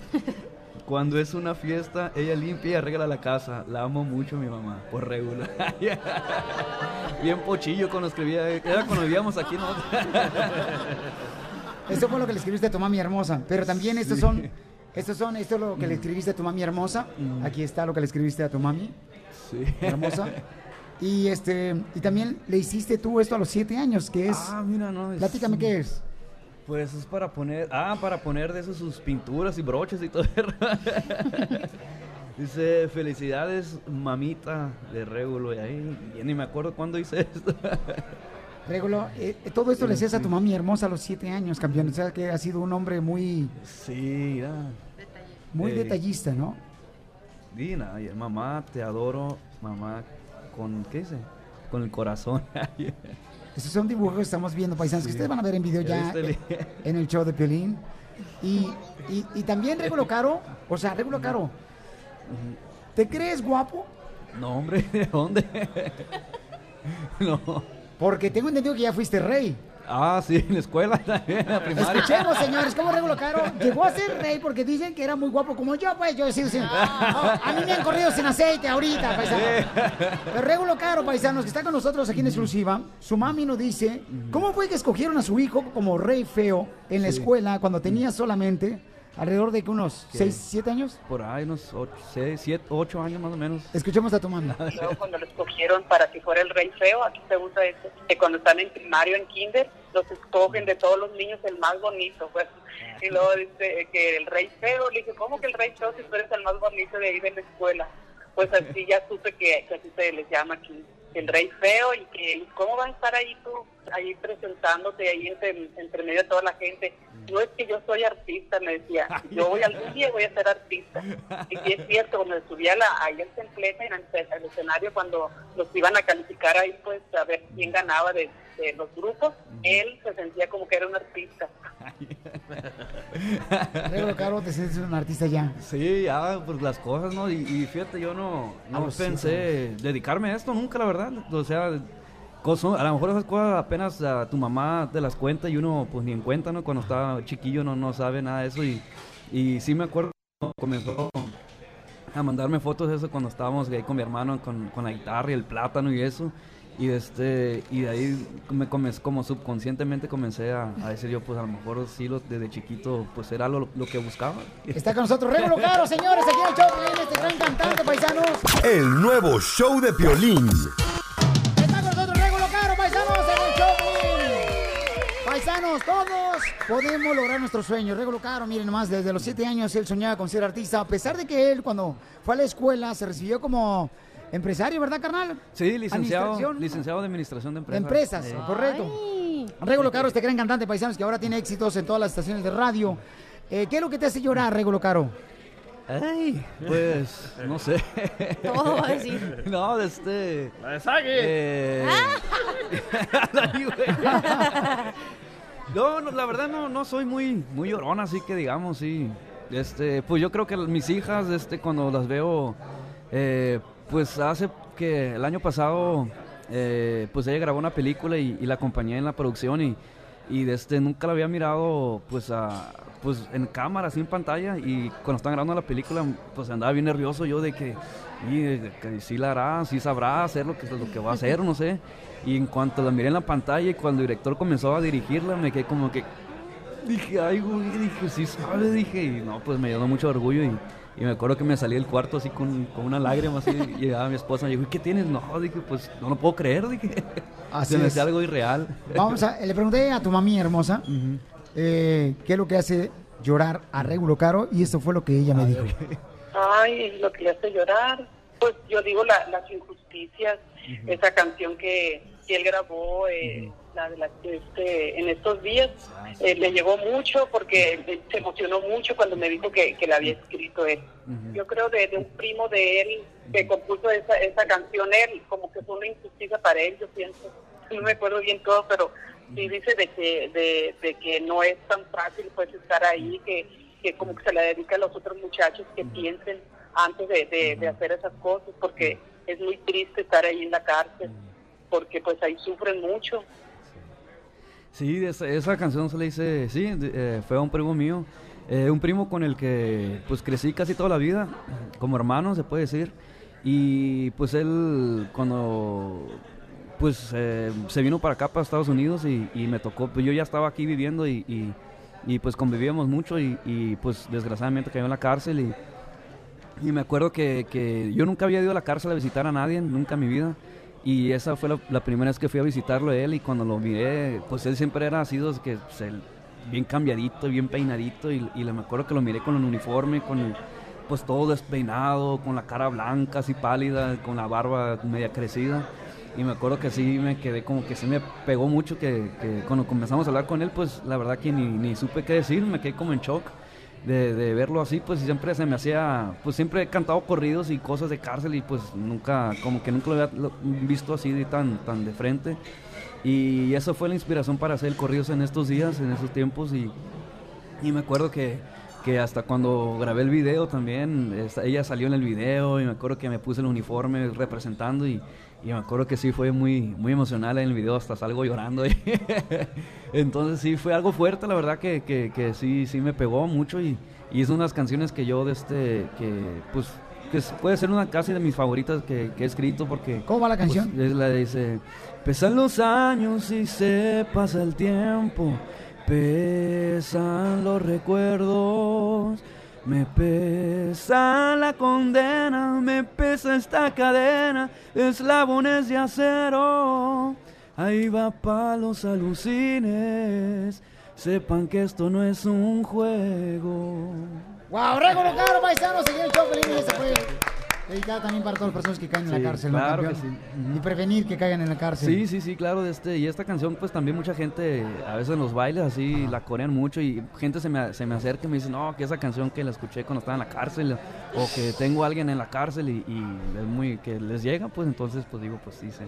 Cuando es una fiesta, ella limpia y arregla la casa. La amo mucho mi mamá, por regular. (laughs) Bien pochillo cuando escribía, era cuando vivíamos aquí, ¿no? (laughs) Esto fue lo que le escribiste a tu mami hermosa. Pero también estos Sí. son, estos son, esto es lo que le escribiste a tu mami hermosa. Aquí está lo que le escribiste a tu mami Sí. hermosa. (laughs) Y este, y también le hiciste tú esto a los siete años, que es. Ah, mira, no. es- Platícame qué es. Pues es para poner, ah, para poner de esos sus pinturas y broches y todo. (laughs) Dice, felicidades, mamita de Régulo. Y ahí, ya ni me acuerdo cuándo hice esto. (laughs) Regulo, eh, eh, todo esto le hacías a tu mami hermosa a los siete años, campeón. O sea que ha sido un hombre muy, Sí, muy Eh, detallista, ¿no? Dina, y mamá, te adoro, mamá, con, ¿qué dice? Con el corazón. (laughs) Estos son dibujos que estamos viendo, paisanos, que ustedes van a ver en video Ya eh, en el show de Piolín. Y, y, y también, Regulo Caro, o sea, Regulo Caro, ¿te crees guapo? no, hombre, ¿de dónde? (laughs) no. Porque tengo entendido que ya fuiste rey. Ah, sí, en la escuela también, en la primaria. Escuchemos, señores, cómo Regulo Caro llegó a ser rey porque dicen que era muy guapo como yo, pues yo sí, sí. Ah. No, a mí me han corrido sin aceite ahorita, paisanos. Pero Regulo Caro, paisanos, que está con nosotros aquí en exclusiva, su mami nos dice, ¿cómo fue que escogieron a su hijo como rey feo en la Sí. escuela cuando tenía solamente ¿Alrededor de que unos ¿Qué? 6, 7 años? Por ahí unos 7, 8 años más o menos. Escuchemos a tu mami. Luego cuando lo escogieron para que fuera el rey feo, aquí se usa eso, que cuando están en primario, en kinder, los escogen de todos los niños el más bonito, pues. Y luego dice que el rey feo, le dije, ¿cómo que el rey feo si tú eres el más bonito de ahí de la escuela? Pues así ya supe que, que así se les llama aquí, el rey feo y que cómo va a estar ahí tú, ahí presentándote ahí entre, entre medio de toda la gente. No es que yo soy artista, me decía, (laughs) yo voy algún día voy a ser artista. Y sí es cierto, cuando subía la, ahí al templete, en el, al escenario, cuando los iban a calificar ahí, pues a ver quién ganaba de, de los grupos, él se sentía como que era un artista. (laughs) Luego, Caro, te sientes un artista ya. Sí, ya, pues las cosas, ¿no? Y, y fíjate, yo no, no A los pensé dedicarme a esto nunca, la verdad. O sea, cosas- a lo mejor esas cosas apenas a tu mamá te las cuenta y uno pues ni en cuenta, ¿no? Cuando estaba chiquillo no, no sabe nada de eso y, y sí me acuerdo comenzó a mandarme fotos de eso cuando estábamos ahí con mi hermano con, con la guitarra y el plátano y eso. Y este y de ahí me comencé, como subconscientemente comencé a, a decir yo pues a lo mejor sí lo, desde chiquito pues era lo, lo que buscaba. Está con nosotros Regulo Caro, señores, aquí en el show, de este gran cantante, paisanos. El nuevo show de Piolín. Está con nosotros Regulo Caro, paisanos, en el show. Piolín. Paisanos, todos podemos lograr nuestros sueños. Regulo Caro, miren nomás, desde los siete años él soñaba con ser artista, a pesar de que él cuando fue a la escuela se recibió como empresario, ¿verdad, carnal? Sí, licenciado, licenciado de administración de De empresas. empresas, Eh, correcto. Regulo Caro, este gran cantante paisanos que ahora tiene éxitos en todas las estaciones de radio. Eh, ¿Qué es lo que te hace llorar, Regulo Caro? Ay, pues, no sé. Todo va a decir. (laughs) No, de este... La de Sague. eh, (laughs) Ay, no, no, la verdad no, no soy muy, muy llorón, así que digamos, sí. Este, pues yo creo que mis hijas, este, cuando las veo, eh, pues hace que el año pasado, eh, pues ella grabó una película y, la acompañé en la producción y, y de este, nunca la había mirado, pues, a, pues en cámara, así en pantalla y cuando están grabando la película, pues andaba bien nervioso yo de que, y, sí la hará, sí sabrá hacer lo que, lo que va a hacer, no sé. Y en cuanto la miré en la pantalla y cuando el director comenzó a dirigirla, me quedé como que, dije, ay, güey, dije, sí sabe, dije, y no, pues me llenó mucho orgullo y, y me acuerdo que me salí del cuarto así con, con una lágrima así, y llegaba mi esposa y me dijo, ¿qué tienes? No, dije, pues no lo puedo creer, dije. (laughs) Así Se me hacía algo irreal. Vamos a, le pregunté a tu mami hermosa eh, qué es lo que hace llorar a Regulo Caro y esto fue lo que ella me dijo. Ay, lo que le hace llorar. Pues yo digo la- las injusticias, esa canción que, que él grabó eh, la de la, este, en estos días, eh, le llegó mucho porque eh, se emocionó mucho cuando me dijo que, que la había escrito él. Yo creo de, de un primo de él que compuso esa, esa canción, él, como que fue una injusticia para él, yo pienso. No me acuerdo bien todo, pero sí dice de que, de, de que no es tan fácil pues estar ahí, que, que como que se le dedica a los otros muchachos que piensen antes de, de, de hacer esas cosas, porque es muy triste estar ahí en la cárcel, porque pues ahí sufren mucho. Sí, esa, canción se le dice, sí, eh, fue a un primo mío, eh, un primo con el que pues crecí casi toda la vida, como hermano se puede decir, y pues él cuando pues eh, se vino para acá, para Estados Unidos y, me tocó, pues yo ya estaba aquí viviendo y, y- y, pues convivíamos mucho y, pues desgraciadamente cayó en la cárcel. Y me acuerdo que, que yo nunca había ido a la cárcel a visitar a nadie, nunca en mi vida. Y esa fue la, primera vez que fui a visitarlo él y cuando lo miré, pues él siempre era así, que pues, él, bien cambiadito, bien peinadito y, y me acuerdo que lo miré con el uniforme, con el, pues todo despeinado, con la cara blanca, así pálida, con la barba media crecida. Y me acuerdo que sí me quedé como que sí me pegó mucho que, que cuando comenzamos a hablar con él, pues la verdad que ni, ni supe qué decir, me quedé como en shock de, de verlo así, pues siempre se me hacía, pues siempre he cantado corridos y cosas de cárcel y pues nunca, como que nunca lo había visto así tan, tan de frente. Y eso fue la inspiración para hacer corridos en estos días, en esos tiempos y, y me acuerdo que, que hasta cuando grabé el video también, ella salió en el video y me acuerdo que me puse el uniforme representando y, y me acuerdo que sí fue muy, muy emocional en el video, hasta salgo llorando. (laughs) Entonces sí fue algo fuerte, la verdad que, que, que sí, sí me pegó mucho y, y es unas canciones que yo de este, que pues que puede ser una casi de mis favoritas que, que he escrito porque... ¿Cómo va la pues, canción? es la de dice, pesan los años y se pasa el tiempo, pesan los recuerdos, me pesa la condena, me pesa esta cadena de eslabones de acero. Ahí va pa' los alucines, sepan que esto no es un juego. ¡Wow! Récord caro, show, Pelín, y se fue dedicada también para todas las personas que caen en Sí, la cárcel, ¿no, claro que campeón? Y prevenir que caigan en la cárcel. Sí, sí, sí, claro, este, y esta canción pues también mucha gente a veces en los bailes así la corean mucho y gente se me, se me acerca y me dice, no, que esa canción que la escuché cuando estaba en la cárcel o que tengo a alguien en la cárcel y, y es muy, que les llega, pues entonces pues digo, pues sí, sí,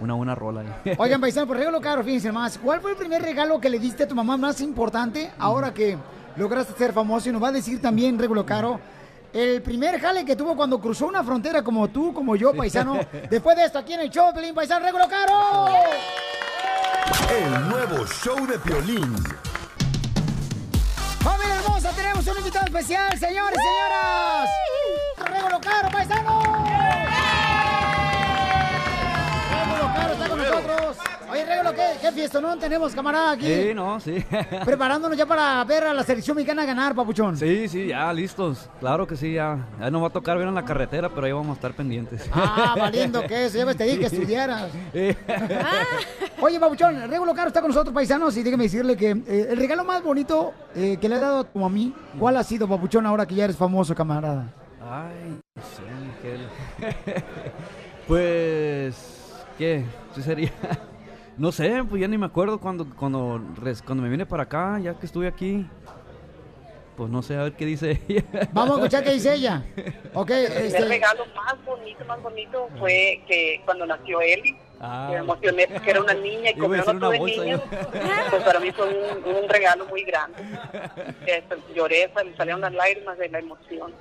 una buena rola ahí. (laughs) Oigan, paisano, por regalo caro, fíjense más. ¿Cuál fue el primer regalo que le diste a tu mamá más importante ahora que lograste ser famoso? Y nos va a decir también, Regulo Caro, el primer jale que tuvo cuando cruzó una frontera como tú, como yo, paisano. (laughs) Después de esto, aquí en el show, Pelín Paisano, Regulo Caro. El nuevo show de Piolín. ¡Familia hermosa! Tenemos un invitado especial, señores y señoras. Oye, Regulo, ¿qué, qué fiesta no tenemos, camarada, aquí? Sí, no, sí. (laughs) Preparándonos ya para ver a la selección mexicana ganar, papuchón. Sí, sí, ya listos. Claro que sí, ya. Ya nos va a tocar ver en la carretera, pero ahí vamos a estar pendientes. Ah, (laughs) valiendo que eso, ya ves, te dije que Sí. estudiaras. (laughs) Oye, Papuchón, Regulo Caro está con nosotros, paisanos, y déjame decirle que eh, el regalo más bonito eh, que le ha dado a tu mami, ¿cuál ha sido, Papuchón, ahora que ya eres famoso, camarada? Ay, no sé, qué- Pues, ¿qué? ¿Qué sería? No sé, pues ya ni me acuerdo cuando, cuando, res- cuando me vine para acá, ya que estuve aquí. Pues no sé, a ver qué dice (laughs) ella. Vamos a escuchar qué dice ella. Ok, El este... regalo más bonito, más bonito fue que cuando nació Eli, Ah. me emocioné porque era una niña y como yo no tuve niños, pues para mí fue un, un regalo muy grande. (laughs) Este, lloré, me salieron las lágrimas de la emoción.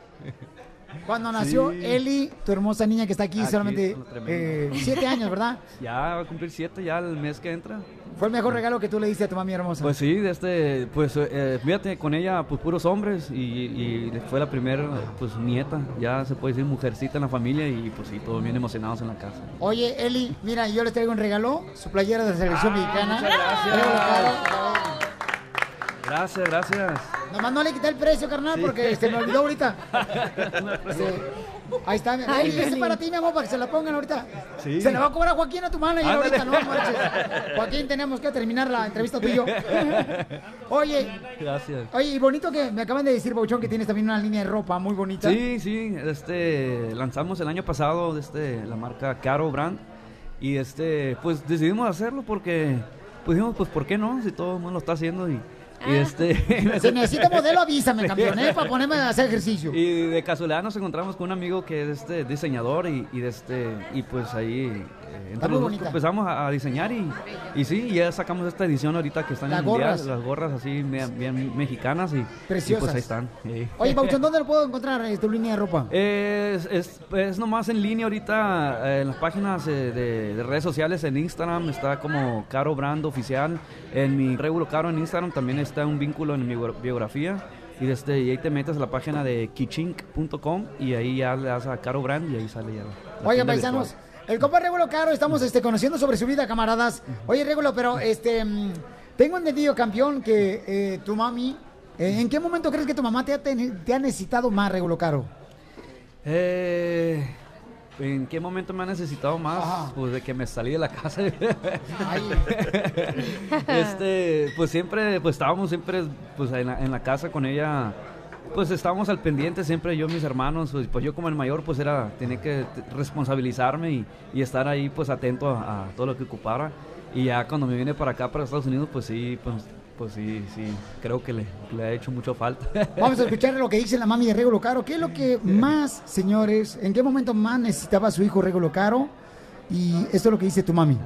Cuando nació Sí. Eli, tu hermosa niña que está aquí, Aquí, solamente eh, siete años, ¿verdad? (laughs) Ya va a cumplir siete ya el mes que entra. Fue el mejor regalo que tú le diste a tu mami hermosa. Pues sí, de este, pues eh, fíjate, con ella pues puros hombres y, y fue la primera pues nieta, ya se puede decir mujercita en la familia y pues sí, todos bien emocionados en la casa. Oye, Eli, mira, yo les traigo un regalo, su playera de la selección mexicana. muchas gracias. Gracias, gracias. Nomás no le quité el precio, carnal, Sí. porque se me olvidó ahorita. (laughs) Sí. Ahí está, Ay, ese es para ti, mi amor, para que se la pongan ahorita. Sí. Se le va a cobrar a Joaquín a tu mano y ahorita no marches. Joaquín, tenemos que terminar la entrevista tú y yo. (laughs) Oye, Gracias. oye, y bonito que me acaban de decir, Bauchón, que tienes también una línea de ropa muy bonita. Sí, sí, este, lanzamos el año pasado este, la marca Caro Brand y este, pues decidimos hacerlo porque, pues dijimos, pues ¿por qué no? Si todo el mundo lo está haciendo y, y este... (laughs) Si necesita modelo, avísame, campeón, ¿eh? Para ponerme a hacer ejercicio. Y de casualidad nos encontramos con un amigo que es este diseñador y, y de este y pues ahí entre los dos empezamos a, a diseñar y, y sí, ya sacamos esta edición ahorita que están Las en el mundial, gorras. las gorras así bien, bien mexicanas y, y Preciosas. pues ahí están. sí. Oye, (laughs) Bauchón, ¿dónde lo puedo encontrar eh, tu línea de ropa? Es, es, es nomás en línea ahorita eh, en las páginas eh, de, de redes sociales, en Instagram está como Caro Brand Oficial, en mi Regulo Caro en Instagram también está un vínculo en mi bio- biografía y, desde, y ahí te metes a la página de kichink.com y ahí ya le das a Caro Brand y ahí sale ya. la- la Oigan, paisanos, virtual. El compa Regulo Caro, estamos este, conociendo sobre su vida, camaradas. Oye, Regulo, pero este, mm, tengo entendido, campeón, que eh, tu mami, eh, ¿en qué momento crees que tu mamá te ha, te ha necesitado más, Regulo Caro? Eh, ¿En qué momento me ha necesitado más? Pues de que me salí de la casa. (laughs) este, pues siempre, pues estábamos siempre pues en la, en la casa con ella. Pues estábamos al pendiente siempre yo y mis hermanos, pues, pues yo como el mayor pues era, tenía que responsabilizarme y, y estar ahí pues atento a, a todo lo que ocupara. Y ya cuando me vine para acá, para Estados Unidos, pues sí, pues, pues sí, sí, creo que le, le ha hecho mucho falta. (laughs) Vamos a escuchar lo que dice la mami de Regulo Caro. ¿Qué es lo que más, señores, en qué momento más necesitaba a su hijo Regulo Caro? Y esto es lo que dice tu mami.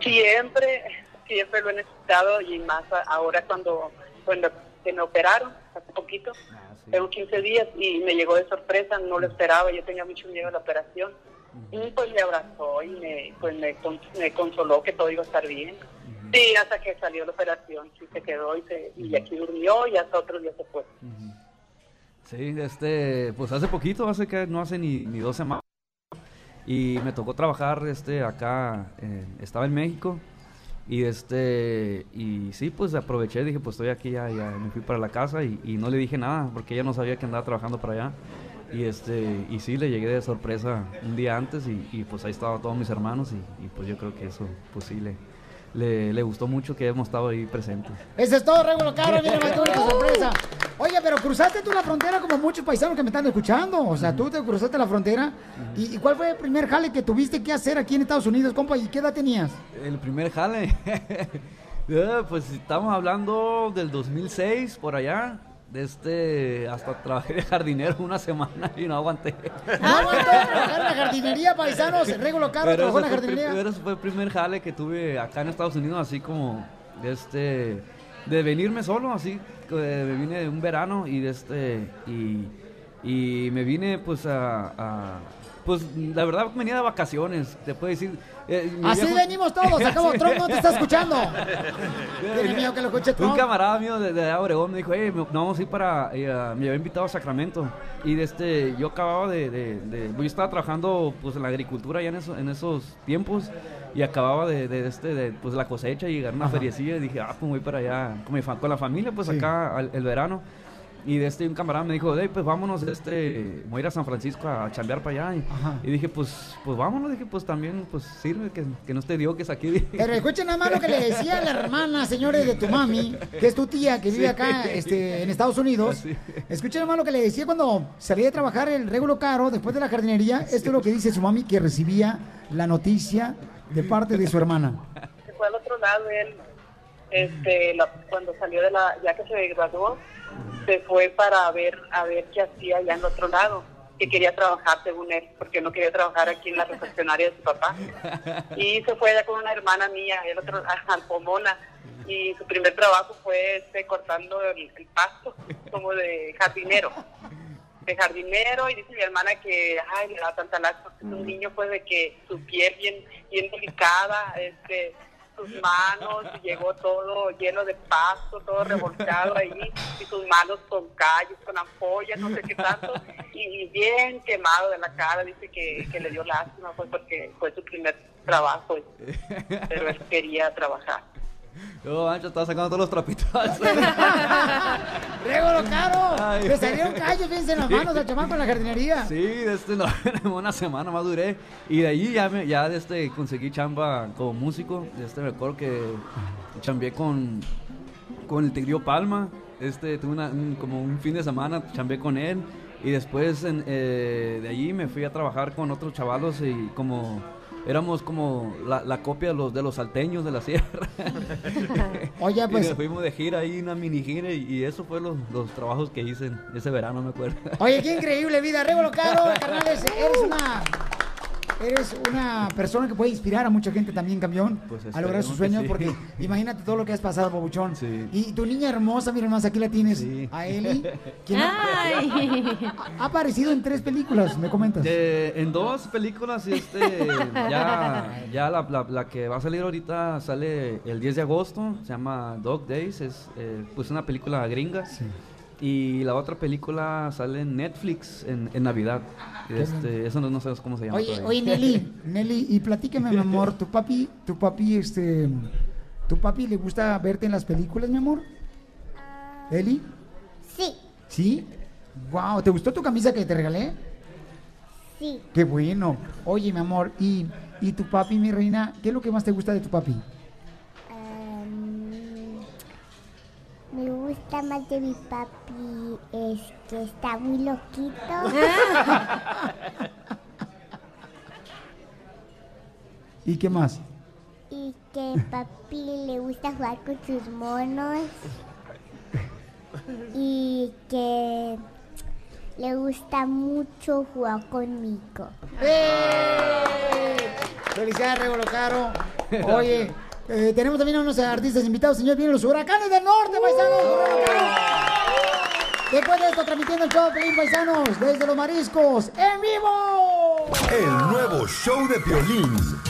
Siempre, siempre lo he necesitado y más ahora cuando, cuando que me operaron hace poquito, tengo 15 días y me llegó de sorpresa, no lo esperaba, yo tenía mucho miedo a la operación. Y pues me abrazó y me, pues me, me consoló que todo iba a estar bien. Sí, hasta que salió la operación, sí se quedó y, se, y aquí durmió y hasta otro día se fue. Sí, este, pues hace poquito, hace que no hace ni, ni dos semanas. Y me tocó trabajar este acá, eh, estaba en México Y este, y sí, pues aproveché, dije, pues estoy aquí, ya, ya me fui para la casa y, no le dije nada porque ella no sabía que andaba trabajando para allá. Y este, y sí, le llegué de sorpresa un día antes y, y, pues ahí estaban todos mis hermanos y, y, pues yo creo que eso, pues sí, le, le, le gustó mucho que hemos estado ahí presentes. Eso es todo, Regulo Caro, mira, más qué sorpresa. Oye, pero cruzaste tú la frontera como muchos paisanos que me están escuchando. O sea, tú te cruzaste la frontera. ¿Y, y cuál fue el primer jale que tuviste que hacer aquí en Estados Unidos, compa? ¿Y qué edad tenías? El primer jale. Eh, (laughs) pues estamos hablando del 2006, por allá. De este, hasta trabajé de jardinero una semana y no aguanté. No aguantó trabajar en la jardinería, paisanos. Regulo Caro trabajó en la jardinería. pero ese fue el primer jale que tuve acá en Estados Unidos, así como de este, de venirme solo, así, me vine de un verano y de este, y, y me vine pues a, a- pues la verdad venía de vacaciones, te puedo decir. eh, Así viejo- venimos todos. Acabo, Trump no te está escuchando. (laughs) Tiene miedo que lo escuche Un Trump. camarada mío de, de Obregón me dijo, hey, me- no vamos a ir para, eh, me había invitado a Sacramento. Y de este, yo acababa de, de- de- yo estaba trabajando pues en la agricultura ya en, eso- en esos tiempos y acababa de, de este, de, pues la cosecha y llegar a una Ajá. feriecilla y dije, ah, pues voy para allá con, mi con la familia, pues Sí. acá al- el verano. Y de este, un camarada me dijo, hey, pues vámonos, de este, voy a ir a San Francisco a chambear para allá. Y, y dije, pues, pues vámonos, dije, pues también, pues sirve que, que no esté Dios que es aquí. Pero escuchen nada más lo que le decía la hermana, señores, de tu mami, que es tu tía, que vive Sí. acá este, en Estados Unidos. Sí. Escuchen nada más lo que le decía cuando salía de trabajar el regulo caro después de la jardinería. Esto es lo que dice su mami, que recibía la noticia de parte de su hermana. se fue al otro lado él este la- cuando salió de la ya que se graduó se fue para ver a ver qué hacía allá en el otro lado que quería trabajar según él porque no quería trabajar aquí en la refaccionaria de su papá. Y se fue allá con una hermana mía el otro al Pomona y su primer trabajo fue este cortando el, pasto como de jardinero de jardinero y dice mi hermana que ay le da tanta lástima es un niño pues de que su piel bien bien delicada este sus manos y llegó todo lleno de pasto todo revolcado ahí y sus manos con callos con ampollas no sé qué tanto y, bien quemado de la cara dice que, que le dio lástima pues porque fue su primer trabajo (laughs) pero él quería trabajar Yo, Ancho, estaba sacando todos los trapitos. (laughs) ¡Regulo caro! Ay. Le salieron callos, fíjense en las manos al chamaco en la jardinería. Sí, de este, no, (laughs) una semana más duré. Y de ahí ya, me, ya de este, conseguí chamba como músico. De este, me acuerdo que chambeé con, con el Tigrillo Palma. Este, tuve una- un- como un fin de semana, chambeé con él. Y después en, eh, de allí me fui a trabajar con otros chavalos y como... Éramos como la, la copia de los, de los salteños de la sierra. (laughs) Oye, pues- Y nos fuimos de gira ahí, una mini gira, y, y eso fue los, los trabajos que hice ese verano, me acuerdo. Oye, qué increíble vida. Regulo caro, carnales, eres una... Eres una persona que puede inspirar a mucha gente también, campeón, Pues a lograr sus sueños, sí. porque (laughs) imagínate todo lo que has pasado, Bobuchón. Y tu niña hermosa, miren más, aquí la tienes, a Eli, quien ha- Ay. ha aparecido en tres películas, me comentas. Eh, en dos películas, este, (laughs) ya, ya la, la- la que va a salir ahorita sale el 10 de agosto, se llama Dog Days, es eh, pues una película gringa. Y la otra película sale en Netflix en, en Navidad. Este, eso no, no sabes cómo se llama. Oye, todavía. oye, Nelly, (laughs) Nelly, y platícame, mi amor, tu papi, tu papi, este, tu papi le gusta verte en las películas, mi amor? ¿Eli? Sí, ¿Sí? Wow, ¿te gustó tu camisa que te regalé? sí. Qué bueno. Oye, mi amor, y, y tu papi, mi reina, ¿qué es lo que más te gusta de tu papi? Me gusta más de mi papi, es que está muy loquito. (laughs) ¿Y qué más? y que papi le gusta jugar con sus monos. Y que le gusta mucho jugar conmigo. ¡Eh! Felicidades, Regolo Caro. (laughs) Oye, eh, tenemos también a unos artistas invitados, señor. Vienen los huracanes del norte, paisanos. Caro. Después de esto, transmitiendo el show de paisanos, desde los mariscos, en vivo. El nuevo show de Piolín.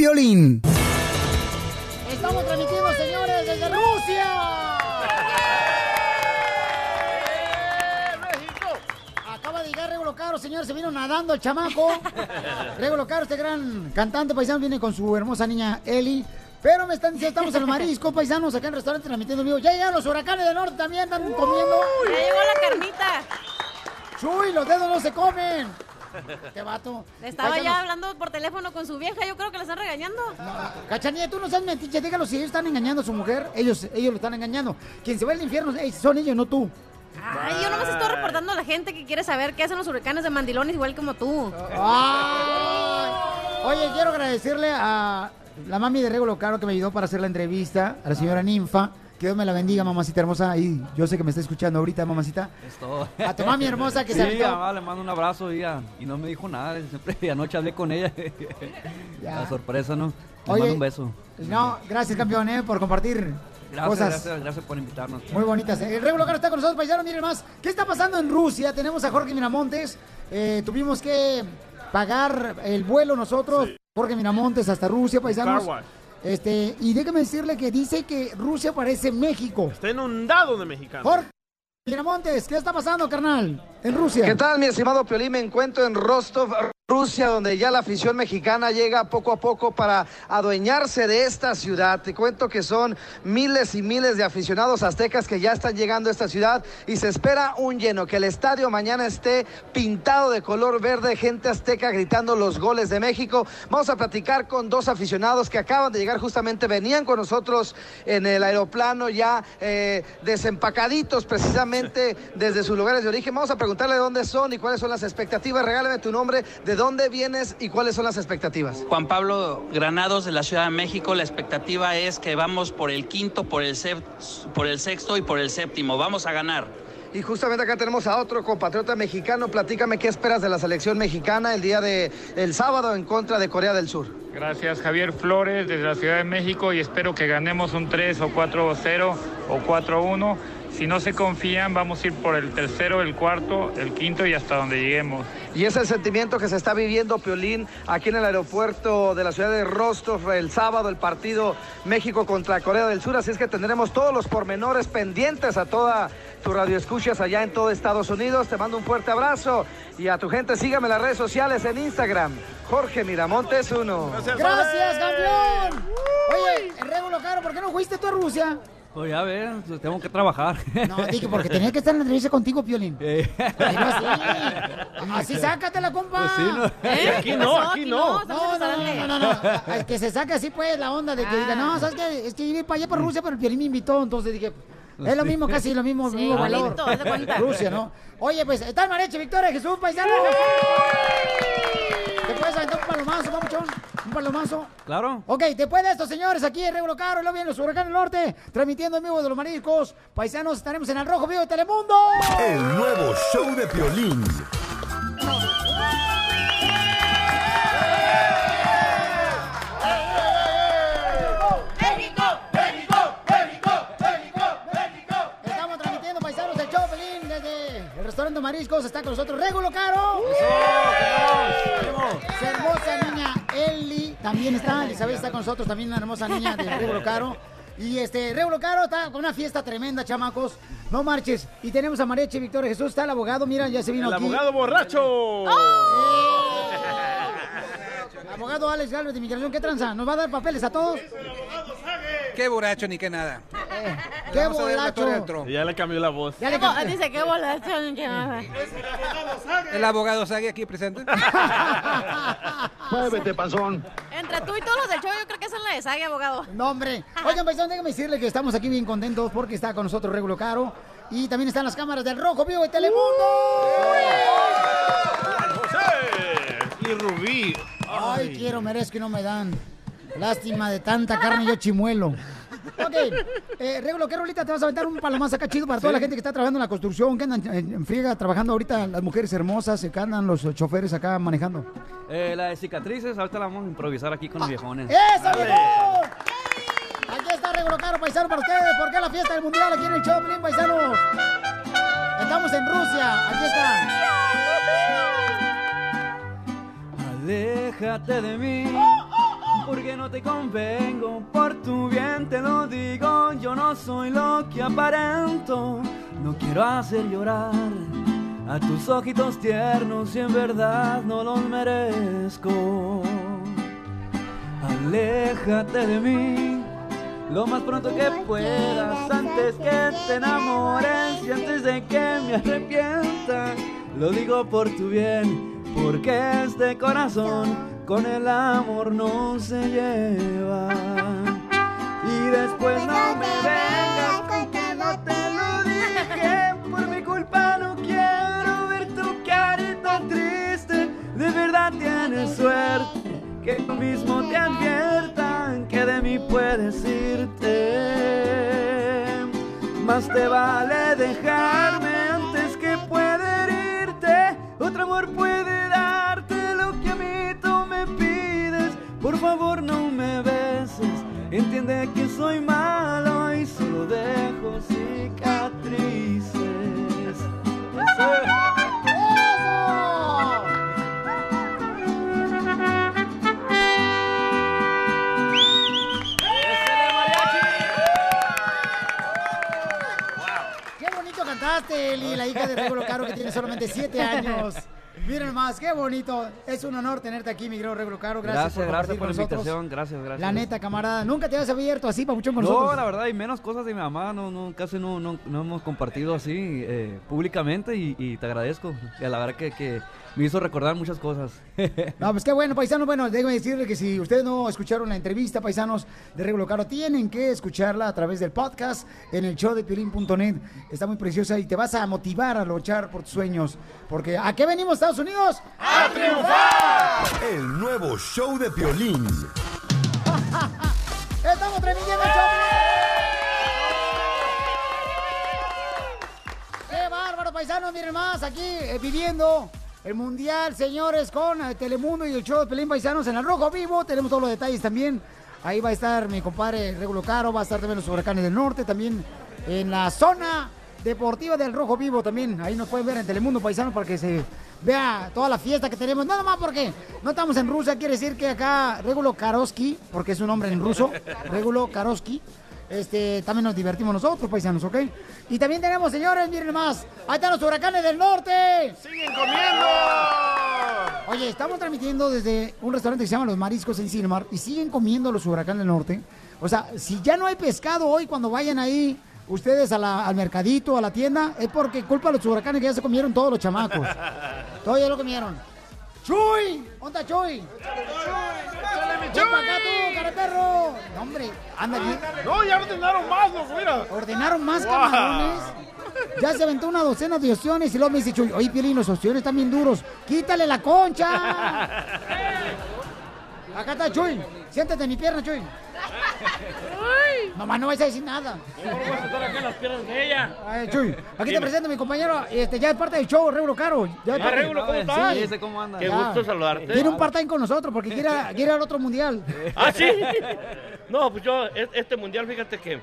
Estamos transmitiendo, señores, desde Rusia. Acaba de llegar Regulo Caro, señores, se vino nadando el chamaco. (laughs) Regulo Caro, este gran cantante paisano, viene con su hermosa niña Eli. Pero me están diciendo, estamos en los mariscos, paisanos, acá en el restaurante transmitiendo en vivo. Ya llegaron los huracanes del norte también, están comiendo. Ya llegó la carnita. Chuy, los dedos no se comen. Qué vato. Estaba ya hablando por teléfono con su vieja, yo creo que la están regañando. Cachanilla, tú no seas metiche, dígalo si ellos están engañando a su mujer, ellos, ellos lo están engañando. Quien se va al infierno son ellos, no tú. Ay, yo nomás estoy reportando a la gente que quiere saber qué hacen los huracanes de mandilones igual como tú. Ay. Oye, quiero agradecerle a la mami de Regulo Caro que me ayudó para hacer la entrevista, a la señora Ninfa. Que Dios me la bendiga, mamacita hermosa. Y yo sé que me está escuchando ahorita, mamacita. Es todo. A tu mami hermosa que sí, se mamá, le mando un abrazo y, y no me dijo nada. Siempre anoche hablé con ella. (laughs) La sorpresa, ¿no? Le Oye, mando un beso. No, gracias, campeón, eh, por compartir Gracias, cosas gracias, gracias por invitarnos. muy bonitas. El Regulo Caro está con nosotros, paisanos. Miren más. ¿Qué está pasando en Rusia? Tenemos a Jorge Miramontes. Eh, tuvimos que pagar el vuelo nosotros. Jorge Miramontes hasta Rusia, paisanos. Car wash. Este, y déjame decirle que dice que Rusia parece México. Está inundado de mexicanos. Jorge Miramontes, ¿qué está pasando, carnal? En Rusia. ¿Qué tal, mi estimado Piolín? Me encuentro en Rostov, Rusia, donde ya la afición mexicana llega poco a poco para adueñarse de esta ciudad. Te cuento que son miles y miles de aficionados aztecas que ya están llegando a esta ciudad y se espera un lleno, que el estadio mañana esté pintado de color verde, gente azteca gritando los goles de México. Vamos a platicar con dos aficionados que acaban de llegar justamente, venían con nosotros en el aeroplano ya eh, desempacaditos precisamente desde sus lugares de origen. Vamos a preguntarle de dónde son y cuáles son las expectativas. Regálame tu nombre, de dónde vienes y cuáles son las expectativas. Juan Pablo Granados de la Ciudad de México, la expectativa es que vamos por el quinto, por el, sep- por el sexto y por el séptimo. Vamos a ganar. Y justamente acá tenemos a otro compatriota mexicano. Platícame qué esperas de la selección mexicana el día de el sábado en contra de Corea del Sur. Gracias Javier Flores desde la Ciudad de México y espero que ganemos un 3 o 4-0 o 4-1. Si no se confían, vamos a ir por el tercero, el cuarto, el quinto y hasta donde lleguemos. Y es el sentimiento que se está viviendo, Piolín, aquí en el aeropuerto de la ciudad de Rostov el sábado, el partido México contra Corea del Sur. Así es que tendremos todos los pormenores pendientes a toda tu radio escuchas allá en todo Estados Unidos. Te mando un fuerte abrazo y a tu gente sígame en las redes sociales en Instagram. Jorge Miramontes uno. Gracias, campeón. Oye, Regulo Caro, ¿por qué no fuiste tú a Rusia? Pues ya ver, tengo que trabajar. No, dije, porque tenía que estar en la entrevista contigo, Piolín. Eh. Dilo así. Así sácatela, compa. Pues sí, no. ¿Eh? Aquí no, aquí no. No, no, no, no, no, no. Es que se saque así, pues, la onda de que diga, no, ¿sabes qué? Es que iba para allá, para Rusia, pero el Piolín me invitó, entonces dije... Es lo mismo, casi lo mismo, Sí, mismo valor. cuenta. Rusia, ¿no? Oye, pues, está el Mareche, Victoria, Jesús, paisano. ¿Te puedes aventar un palomazo, papuchón? ¿Un palomazo? Claro. Ok, después de esto, señores, aquí en Regulo Caro, y luego vienen los Huracanes Norte, transmitiendo en vivo de los mariscos. Paisanos, estaremos en el Rojo Vivo de Telemundo. El nuevo show de Piolín. ¡México! El Mariscos. Está con nosotros Regulo Caro. Su hermosa niña Eli también está. Elizabeth está con nosotros, también una hermosa niña de Regulo Caro. Y este, Regulo Caro está con una fiesta tremenda, chamacos. No marches. Y tenemos a Mareche Victoria Jesús, está el abogado, mira, ya se vino El aquí. abogado borracho. ¡Oh! Abogado Alex Galvez de Inmigración, ¿qué tranza? ¿Nos va a dar papeles a todos? Qué borracho ni qué nada. ¡Qué ver la bolacho! ya le cambió la voz. Ya le ¿Cómo? cambié. Dice que bolacho. El abogado Sague aquí presente. (laughs) Muévete, panzón. Entre tú y todos los del show, yo creo que esa es la de Sague, abogado. No, hombre. Oigan, paisano, déjame decirle que estamos aquí bien contentos porque está con nosotros Regulo Caro. Y también están las cámaras del Rojo Vivo de Telemundo. Y Rubí. Ay, quiero, merezco y no me dan. Lástima de tanta carne yo chimuelo. Ok, eh, Regulo, ¿qué rolita te vas a aventar un palomazo acá chido para toda Sí. la gente que está trabajando en la construcción, que andan en, en friega trabajando ahorita, las mujeres hermosas, que andan los choferes acá manejando? Eh, la de cicatrices, ahorita la vamos a improvisar aquí con los viejones. ¡Eso, viejo! Aquí está Regulo Caro, paisano, para ustedes. ¿Por qué la fiesta del mundial aquí en el Choplin, paisanos? Estamos en Rusia, aquí está. Aléjate de mí, porque no te convengo. Por tu bien te lo digo, yo no soy lo que aparento. No quiero hacer llorar a tus ojitos tiernos y en verdad no los merezco. Aléjate de mí. Lo más pronto que puedas, antes que te enamores y antes de que me arrepienta. Lo digo por tu bien, porque este corazón con el amor no se lleva. Y después no me vengas con que no te lo dije. Por mi culpa no quiero ver tu carita triste. De verdad tienes suerte que tú mismo te adviertan que de mí puedes irte. Más te vale dejarme antes que pueda herirte. Otro amor puede favor no me beses. Entiende que soy malo y solo dejo cicatrices. ¡Qué bonito cantaste, Eli, la hija de Regulo Caro, que tiene solamente 7 (laughs) años! Miren más, qué bonito. Es un honor tenerte aquí, mi querido Regulo Caro. Gracias, Gracias, por gracias por la nosotros. invitación, gracias, gracias. La neta, camarada, nunca te habías abierto así, papuchón, con No, nosotros. la verdad, y menos cosas de mi mamá, no, no, casi no, no, no hemos compartido así eh, públicamente y, y te agradezco. Y la verdad que, que me hizo recordar muchas cosas. (laughs) No, pues qué bueno, paisanos. Bueno, déjenme decirle que si ustedes no escucharon la entrevista, paisanos de Regulo Caro, tienen que escucharla a través del podcast en el show de Piolín.net. Está muy preciosa y te vas a motivar a luchar por tus sueños. Porque ¿a qué venimos, Estados Unidos? ¡A triunfar! El nuevo show de Piolín. (laughs) Estamos el show. ¡Qué bárbaro, paisanos! Miren más, aquí eh, viviendo el Mundial, señores, con eh, Telemundo y el show de Pelín Paisanos en el Rojo Vivo. Tenemos todos los detalles también. Ahí va a estar mi compadre Regulo Caro, va a estar también los huracanes del norte, también en la zona deportiva del Rojo Vivo también. Ahí nos pueden ver en Telemundo Paisanos para que se vea toda la fiesta que tenemos. Nada más porque no estamos en Rusia, quiere decir que acá Regulo Karoski, porque es un nombre en ruso, Regulo Karoski, este, también nos divertimos nosotros, paisanos, ¿ok? Y también tenemos, señores, miren más, ahí están los huracanes del norte. ¡Siguen comiendo! Oye, estamos transmitiendo desde un restaurante que se llama Los Mariscos en Silmar y siguen comiendo los huracanes del norte. O sea, si ya no hay pescado hoy cuando vayan ahí ustedes a la- al mercadito, a la tienda, es porque culpa de los huracanes que ya se comieron todos los chamacos. (laughs) Todos ya lo comieron. ¡Chuy! ¿Dónde está Chuy? ¡Ven para acá tú, cara de perro! No, hombre, anda bien. No, ya ordenaron más, loco, mira. Ordenaron más Wow. camarones. Ya se aventó una docena de opciones y luego me dice Chuy, oye, Piolín, los opciones están bien duros. ¡Quítale la concha! (laughs) Acá está Chuy. Siéntate en mi pierna, Chuy. (laughs) Mamá, no vais a decir nada. Vamos a estar acá en las piernas de ella. Ay, Chuy, aquí te presento a mi compañero, este, ya es parte del show, Regulo Caro. Ya Ah, Regulo, ¿cómo estás? Sí. Sí, ese, ¿cómo anda? Qué Ya. gusto saludarte. Tiene un part-time con nosotros porque quiere, quiere ir al otro mundial. ¿Ah, sí? No, pues yo, es- este mundial, fíjate que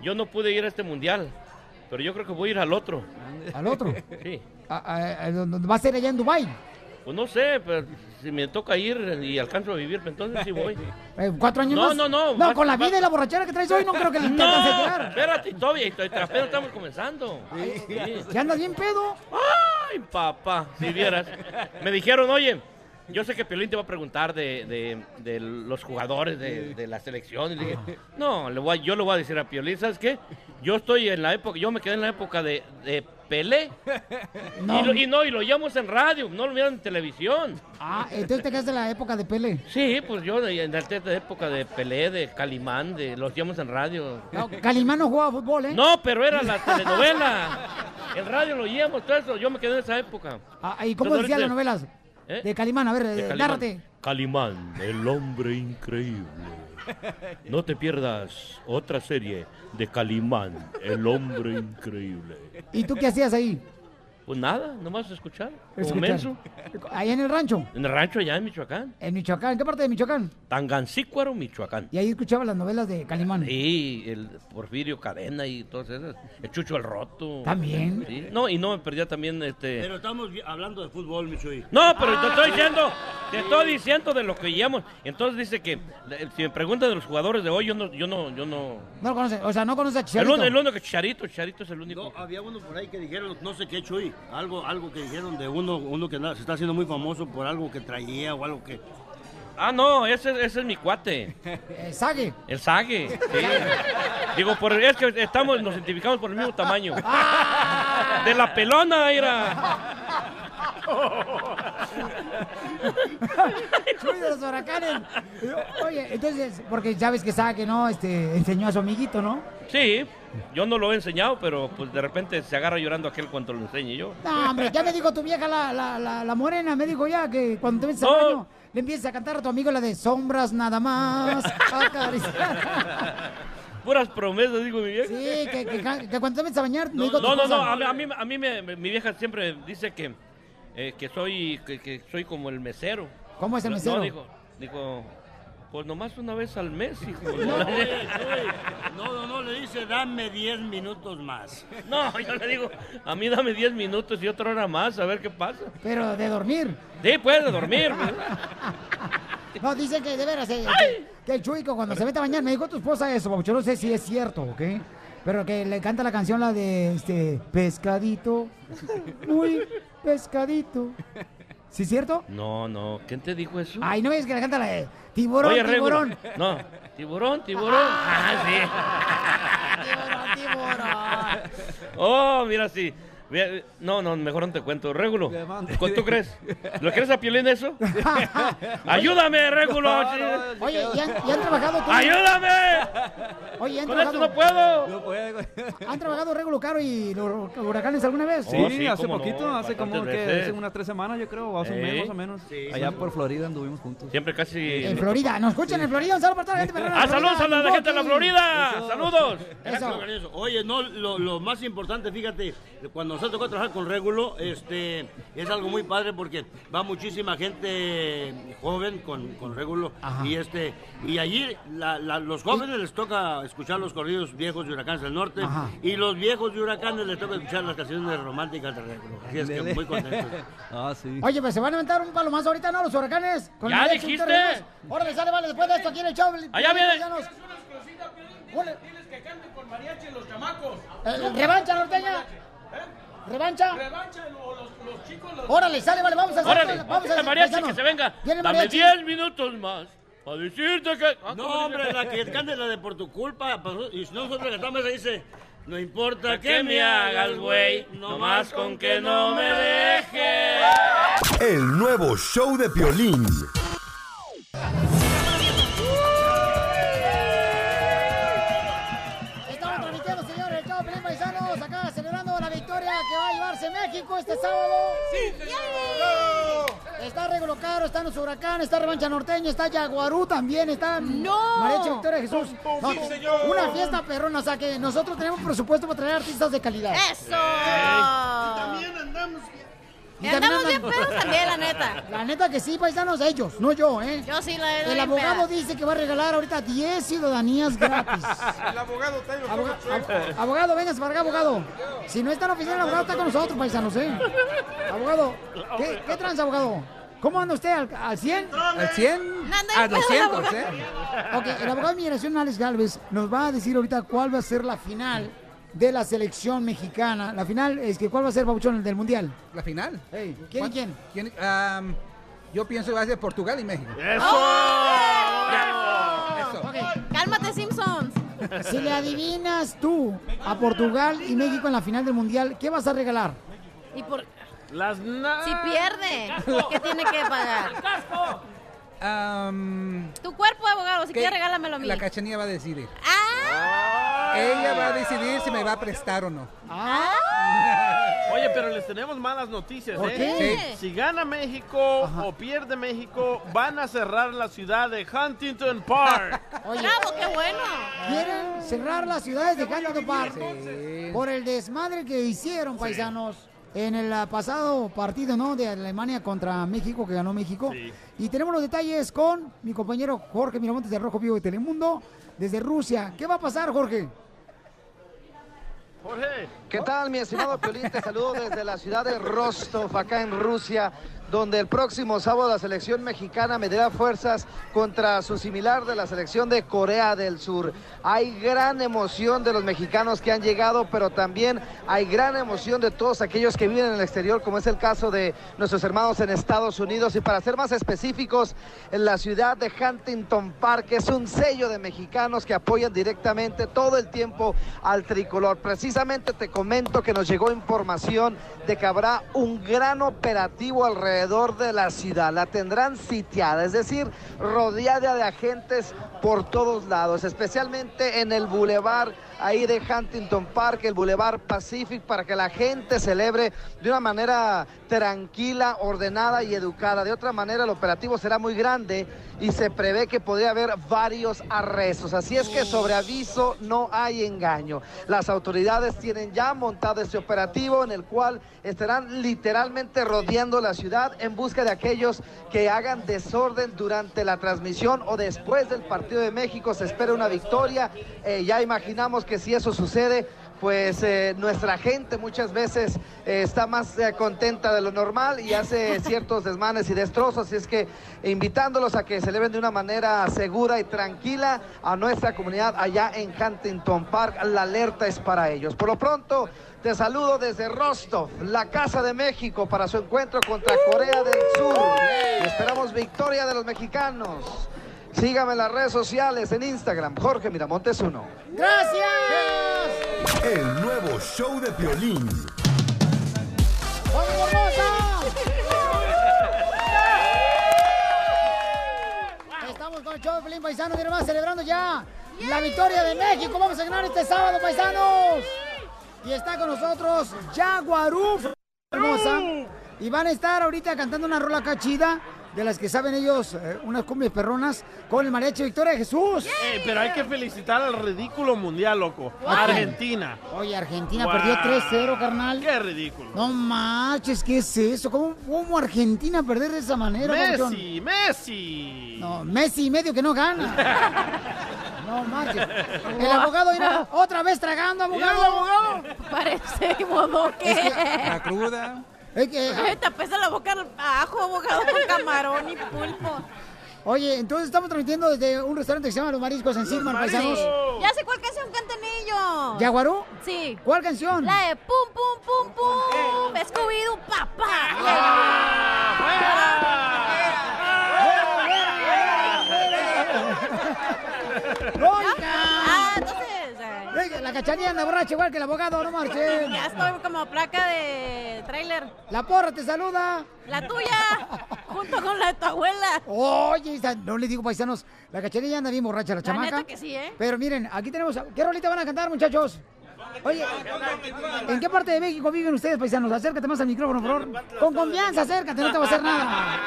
yo no pude ir a este mundial, pero yo creo que voy a ir al otro. ¿Al otro? Sí. A- a- a- ¿dónde ¿Va a ser allá en Dubai? Pues no sé, pero si me toca ir y alcanzo a vivir, pues entonces sí voy. (laughs) Eh, ¿Cuatro años No, más? no, no, No, más- con la vida y la borrachera que traes hoy no creo que te (laughs) No, llegar. espérate, todavía, apenas estamos comenzando. Sí. ¿Ya andas bien pedo? Ay, papá, si vieras. Me dijeron, oye, yo sé que Piolín te va a preguntar de, de- de los jugadores de, de la selección. Y le dije, no, le voy a- yo le voy a decir a Piolín, ¿sabes qué? Yo estoy en la época, yo me quedé en la época de Pelé. (laughs) No. Y, lo- y no, y lo oíamos en radio, no lo vieron en televisión. Ah, entonces te quedaste en la época de Pele. Sí, pues yo de- en la de época de Pelé, de Calimán, de los oíamos en radio. No, Calimán no jugaba fútbol, ¿eh? No, pero era la telenovela. En radio lo oíamos, todo eso. Yo me quedé en esa época. Ah, ¿Y cómo decían las novelas? ¿Eh? De Calimán, a ver, De eh, Calimán. Calimán, el hombre increíble. No te pierdas otra serie de Calimán, el hombre increíble. ¿Y tú qué hacías ahí? Pues nada, nomás escuchar. Escuchar. Ahí en el rancho. En el rancho allá en Michoacán. En Michoacán. ¿En qué parte de Michoacán? Tangancícuaro, Michoacán. Y ahí escuchaba las novelas de Calimán. Sí, el Porfirio Cadena y todas esas. El Chucho el Roto. También. Sí. No, y no me perdía también este. Pero estamos hablando de fútbol, Michoy. No, pero te estoy diciendo, te estoy diciendo de lo que llevamos. Entonces dice que si me preguntan de los jugadores de hoy, yo no, yo no, yo no. No lo conoce, o sea, no conoce a El, Chicharito. único- el único que Chicharito, Chicharito es el único. No, había uno por ahí que dijeron, no sé qué, Chuy, algo, algo que dijeron de uno, uno que se está haciendo muy famoso por algo que traía o algo que... Ah, no, ese, ese es mi cuate. (laughs) Eh, Sague. El Sague. sí. Digo, por, es que estamos, nos identificamos por el mismo tamaño. De la pelona era. De los huracanes. Oye, entonces, porque sabes que Sague, ¿no? Este, enseñó a su amiguito, ¿no? Sí, yo no lo he enseñado, pero pues de repente se agarra llorando aquel cuando lo enseñe yo. No, hombre, ya me dijo tu vieja, la, la, la, la morena, me dijo ya que cuando te metes al No. baño, le empiezas a cantar a tu amigo la de sombras nada más. (laughs) Puras promesas, digo mi vieja. Sí, que, que, cuando te metes a bañar, me dijo tu No, no, no, a mí, a mí, a mí me- me- mi vieja siempre dice que, eh, que soy que, que soy como el mesero. ¿Cómo es el No, mesero? No, digo, digo, pues nomás una vez al mes, hijo. No, (laughs) oye, oye, no, no, no, le dice, dame 10 minutos más. No, yo le digo, a mí dame 10 minutos y otra hora más, a ver qué pasa. Pero de dormir. Sí, puedes dormir. pues. No, dicen que de veras, eh, que, que el Chuico cuando se mete a bañar, me dijo tu esposa eso, Pabucho, no sé si es cierto, ¿ok? Pero que le canta la canción la de este pescadito, muy pescadito. ¿Sí es cierto? No, no, ¿quién te dijo eso? Ay, no ves que le canta la de tiburón, Oye, Regulo, tiburón. No, tiburón, tiburón. Ah, sí. (laughs) Oh, mira, sí. No, no, mejor no te cuento. Régulo, ¿cu- ¿tú crees? ¿Lo quieres a Piolín eso? (laughs) ¡Ayúdame, Régulo! Oye, ¿y han, y han trabajado tú? ¡Ayúdame! Oye, ¿han Con esto trabajado? no puedo. ¿Han trabajado Regulo Caro y los huracanes alguna vez? Sí, Oh, sí, hace poquito, hace como que hace unas tres semanas, yo creo, o hace un mes más o menos. Sí, Allá sí. por Florida anduvimos juntos. Siempre casi. En Florida, nos escuchan en Florida, un saludo para toda la gente ¡Ah, saludos a la gente de la. Florida! Eso. ¡Saludos! Eso. Oye, no, lo, lo más importante, fíjate, cuando nos ha tocado trabajar con Régulo, este, es algo muy padre porque va muchísima gente joven con, con Régulo y este, y allí la- la- los jóvenes les toca escuchar los corridos viejos de Huracanes del Norte Ajá. y los viejos de Huracanes les toca escuchar las canciones románticas de Régulo. Así es que muy contentos. (laughs) Ah, sí. Oye, pues se van a aventar un palo más ahorita, ¿no? Los huracanes. Con ¡Ya mariachi, dijiste! Órale, sale, vale, después de esto aquí en el show. Allá viene. Paisanos. Órale. Eh, ¿Revancha norteña? ¿Revancha? Órale, sale, vale, vamos a hacer. ¡Órale! vamos a hacer, mariachi que se venga! Viene Dame mariachi. 10 minutos más para decirte que... Ah, No, hombre, la que cante la de por tu culpa, pues, y si no nosotros cantamos, ella dice, no importa Que que me hagas, güey, nomás con que no me dejes. El nuevo show de Piolín. México este sábado. ¡Sí, Está Regulo Caro, están los huracanes, está Revancha Norteña, está Yaguarú también, está ¡No! Mariachi Victoria Jesús. No, Sí, señor. Una fiesta perrona, o sea que nosotros tenemos presupuesto para traer artistas de calidad. ¡Eso! también andamos Y andamos bien pedos también, la neta. La neta que sí, paisanos, ellos, no yo, ¿eh? Yo sí la he El abogado peda. dice que va a regalar ahorita 10 ciudadanías gratis. (laughs) El abogado Taylor Aboga- Swift. ab- abogado, vengas para acá, abogado. Si no está en la oficina, el abogado está con nosotros, paisanos, ¿eh? Abogado, ¿qué, qué trans, abogado? ¿Cómo anda usted? ¿Al, al 100? ¿Al 100? A 200, ¿eh? Ok, el abogado de migración, Alex Galvez, nos va a decir ahorita cuál va a ser la final de la selección mexicana. La final es que cuál va a ser, Pabuchón, del Mundial. ¿La final? Hey, ¿Quién y ¿Cuán- quién? ¿Quién? Am, Yo pienso que va a ser Portugal y México. Cálmate, Simpsons. Si le adivinas tú a Portugal y México en la final del Mundial, ¿qué vas a regalar? ¿Y por Las na- si pierde? ¿Qué tiene que pagar? Tu cuerpo, abogado, si quieres regálamelo a mí. La cachanilla va a decidir. ¡Ah! Ella va a decidir si me va a prestar o no. Oye, pero les tenemos malas noticias, ¿Por ¿eh? qué? Sí. Si gana México o pierde México, van a cerrar la ciudad de Huntington Park. (laughs) ¡Bravo, qué bueno! Quieren cerrar las ciudades de Huntington Park por el desmadre que hicieron, paisanos, en el pasado partido, ¿no? De Alemania contra México, que ganó México. Y tenemos los detalles con mi compañero Jorge Miramontes de Rojo Vivo de Telemundo, desde Rusia. ¿Qué va a pasar, Jorge? Jorge. ¿Qué tal, mi estimado Piolín? Te saludo desde la ciudad de Rostov, acá en Rusia, donde el próximo sábado la selección mexicana medirá fuerzas contra su similar de la selección de Corea del Sur. Hay gran emoción de los mexicanos que han llegado, pero también hay gran emoción de todos aquellos que viven en el exterior, como es el caso de nuestros hermanos en Estados Unidos. Y para ser más específicos, en la ciudad de Huntington Park es un sello de mexicanos que apoyan directamente todo el tiempo al tricolor. Precisamente te comento que nos llegó información de que habrá un gran operativo alrededor de la ciudad. La tendrán sitiada, es decir, rodeada de agentes por todos lados, especialmente en el bulevar ahí de Huntington Park, el Boulevard Pacific, para que la gente celebre de una manera tranquila, ordenada y educada. De otra manera, el operativo será muy grande y se prevé que podría haber varios arrestos. Así es que sobre aviso no hay engaño. Las autoridades tienen ya montado este operativo en el cual estarán literalmente rodeando la ciudad en busca de aquellos que hagan desorden durante la transmisión o después del partido de México. Se espera una victoria. Eh, ya imaginamos que si eso sucede, pues eh, nuestra gente muchas veces eh, está más eh, contenta de lo normal y hace (laughs) ciertos desmanes y destrozos. Así es que invitándolos a que celebren de una manera segura y tranquila a nuestra comunidad allá en Huntington Park. La alerta es para ellos. Por lo pronto, te saludo desde Rostov, la Casa de México, para su encuentro contra Corea del Sur. Y esperamos victoria de los mexicanos. Sígame en las redes sociales, en Instagram, Jorge Miramontes 1. ¡Gracias! El nuevo show de. ¡Vamos, hermosa! Estamos con el show de Pelín Paisano, y más celebrando ya la victoria de México. Vamos a ganar este sábado, paisanos. Y está con nosotros Jaguaruf, hermosa. Y van a estar ahorita cantando una rola cachida de las que saben ellos, eh, unas cumbias perronas, con el mariachi Victoria de Jesús. Ey, pero hay que felicitar al ridículo mundial, loco. ¿A quién? Argentina. Oye, Argentina Wow. perdió 3-0, carnal. Qué ridículo. No marches, ¿qué es eso? ¿Cómo, cómo Argentina perder de esa manera? Messi, Messi. No, Messi y medio que no gana. (laughs) No marches. El abogado irá otra vez tragando, abogado. El abogado. Parece bodoque. Es que- La cruda. Es que- Ay, te apesta la boca al ajo, abogado, con camarón y pulpo. Oye, entonces estamos transmitiendo desde un restaurante que se llama Los Mariscos en paisanos. Ya sé cuál canción cantan ellos. ¿Yaguarú? Sí. ¿Cuál canción? La de pum, pum, pum, pum. Scooby-Doo, Ah, entonces. eh, Venga, La cachanilla anda borracha igual que el abogado, no marchen. Ya estoy como placa de tráiler. La porra te saluda. La tuya, junto con la de tu abuela. Oye, no le digo paisanos, la cachanilla anda bien borracha, la, La chamaca. neta que sí, ¿eh? Pero miren, aquí tenemos, ¿qué rolita van a cantar, muchachos? Oye, ¿en qué parte de México viven ustedes, paisanos? Acércate más al micrófono, por favor. Con confianza, acércate, no te va a hacer nada.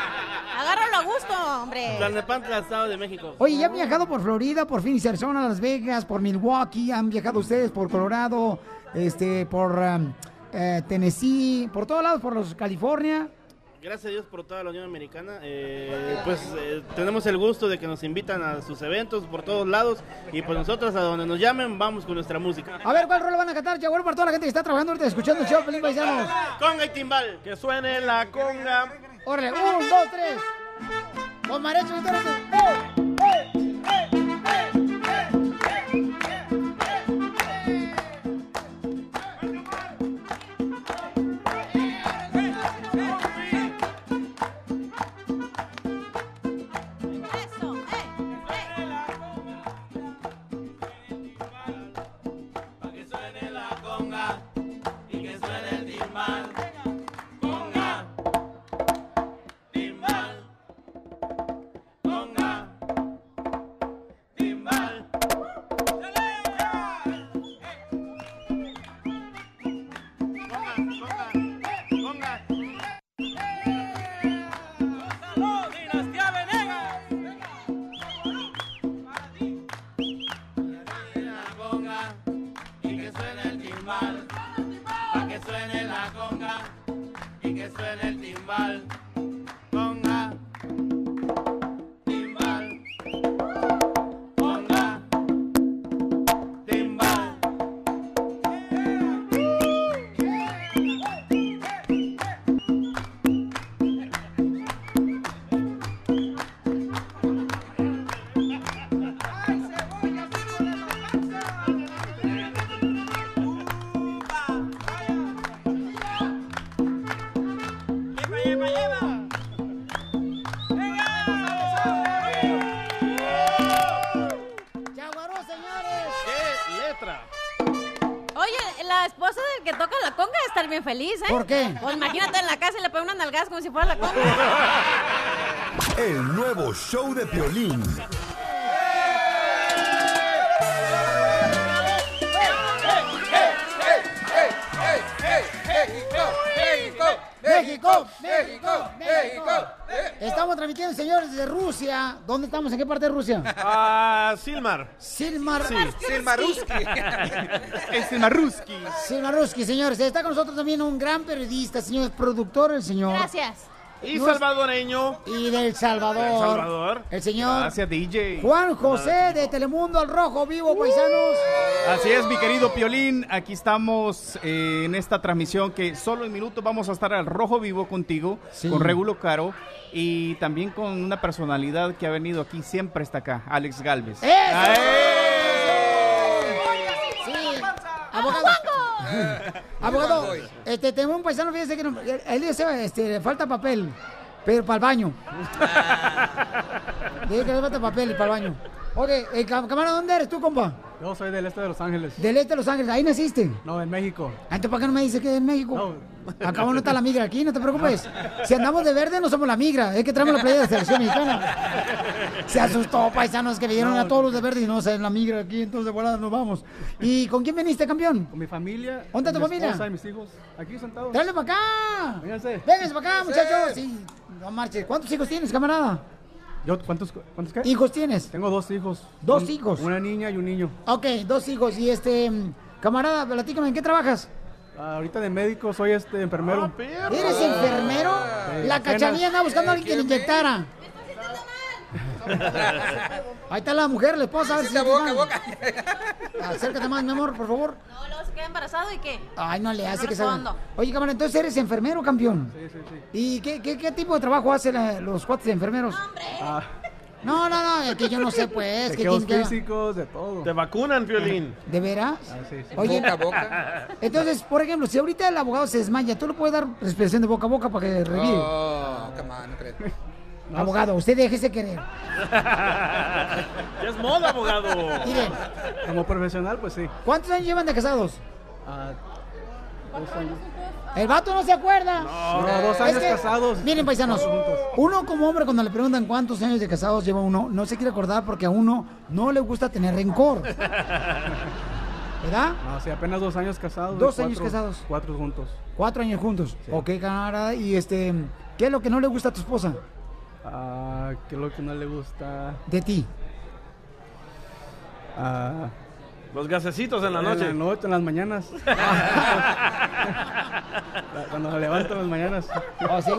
Agárralo a gusto, hombre. Tlalnepantla, Estado de México. Oye, ya han viajado por Florida, por Phoenix, Arizona, Las Vegas, por Milwaukee, han viajado ustedes por Colorado, este, por um, eh, Tennessee, por todos lados, por los California. Gracias a Dios por toda la Unión Americana. Eh, pues eh, tenemos el gusto de que nos invitan a sus eventos por todos lados y pues nosotros a donde nos llamen vamos con nuestra música. A ver, ¿cuál rol van a cantar, Jaguar, para toda la gente que está trabajando ahorita escuchando el show, Pelín Paisanos? Conga y timbal. Que suene la conga. Órale, un, dos, tres. Con Marecho Victoria. ¡Eh! ¡Eh! Estar bien feliz, ¿eh? ¿Por qué? Pues imagínate en la casa y le pone unas nalgadas como si fuera la conga. (laughs) El nuevo show de Piolín. ¡México! ¡México! ¡México! Estamos transmitiendo, señores, desde Rusia. ¿Dónde estamos? ¿En qué parte de Rusia? Ah, Silmar. Silmar. Sí. Silmaruski. (laughs) El Silmaruski. Silmaruski, señores. Está con nosotros también un gran periodista, señor productor, el señor. Gracias. Y Nos- salvadoreño. Y del Salvador. El Salvador. El señor Gracias, DJ. Juan José de Telemundo al Rojo Vivo, paisanos. Así es, mi querido Piolín. Aquí estamos eh, en esta transmisión que solo en minutos vamos a estar al rojo vivo contigo, con Regulo Caro y también con una personalidad que ha venido aquí, siempre está acá, Alex Galvez. ¡Eso! Sí, abogado. Abogado, este, tengo un paisano, fíjese que no- él dice, este, le falta papel, pero para el baño. Dice que le falta papel para el baño. Ok, eh, camarada, ¿dónde eres tú, compa? Yo soy del este de Los Ángeles. Del este de Los Ángeles, ahí naciste. No, en México. Ah, Entonces, ¿para qué no me dices que es en México? (laughs) Acabo no está la migra aquí, no te preocupes. Si andamos de verde, no somos la migra. Es que traemos la playa de la selección mexicana. Se asustó, paisanos, que vieron a todos los de verde y no, sé, la migra aquí, entonces de volada nos vamos. ¿Y con quién viniste, campeón? Con mi familia. ¿Dónde está tu mi familia? y mis hijos. Aquí sentados. ¡Tráele para acá! Vénganse. Vénganse para acá, muchachos. Sí, no marches. ¿Cuántos hijos tienes, camarada? Yo, ¿cuántos, ¿Cuántos qué? ¿Hijos tienes? Tengo dos hijos. ¿Dos Un- hijos? Una niña y un niño. Ok, dos hijos. Y este, mm, camarada, platícame, ¿en qué trabajas? Ah, ahorita de médico soy este enfermero. ¿Eres enfermero? Sí, La cachanilla anda buscando a alguien que le inyectara. (laughs) Ahí está la mujer, la esposa. A ver si boca, boca. Acércate más, mi amor, por favor. No, luego se queda embarazado y qué. Ay, no le hace No que se respondo. Oye, camarada, entonces eres enfermero, campeón. Sí, sí, sí. ¿Y qué, qué, qué tipo de trabajo hacen eh, los cuates de enfermeros? Ah, No, no, no, es que yo no sé, pues. que tienen que- físicos, de todo. Te vacunan, Piolín. ¿De veras? Ah, sí, sí. Oye, Boca a boca. Entonces, por ejemplo, si ahorita el abogado se desmaya, ¿tú le puedes dar respiración de boca a boca para que revive? Oh, come on, no abogado, usted déjese querer. Ya es moda, abogado. Mire, Como profesional, pues sí. ¿cuántos años llevan de casados? Ah, dos años. El vato no se acuerda. No, dos años casados. Miren, paisanos, Juntos. uno como hombre cuando le preguntan cuántos años de casados lleva uno, no se quiere acordar porque a uno no le gusta tener rencor. ¿Verdad? No, sí, apenas dos años casados. Dos años casados. Cuatro juntos. Cuatro años juntos. Ok, camarada. Y este, ¿qué es lo que no le gusta a tu esposa? Ah, ¿qué es lo que no le gusta? De ti. Ah, Los gasecitos en la noche. En la noche, en las mañanas. (laughs) Cuando se levanta en las mañanas. ¿Oh, sí?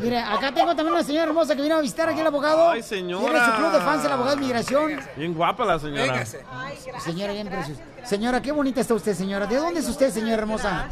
Mire, acá tengo también una señora hermosa que vino a visitar aquí al abogado. Ay, señora. Tiene su club de fans, el abogado de migración. Bien guapa la señora. Señora, bien preciosa. Señora, qué bonita está usted, señora. ¿De dónde es usted, señora hermosa?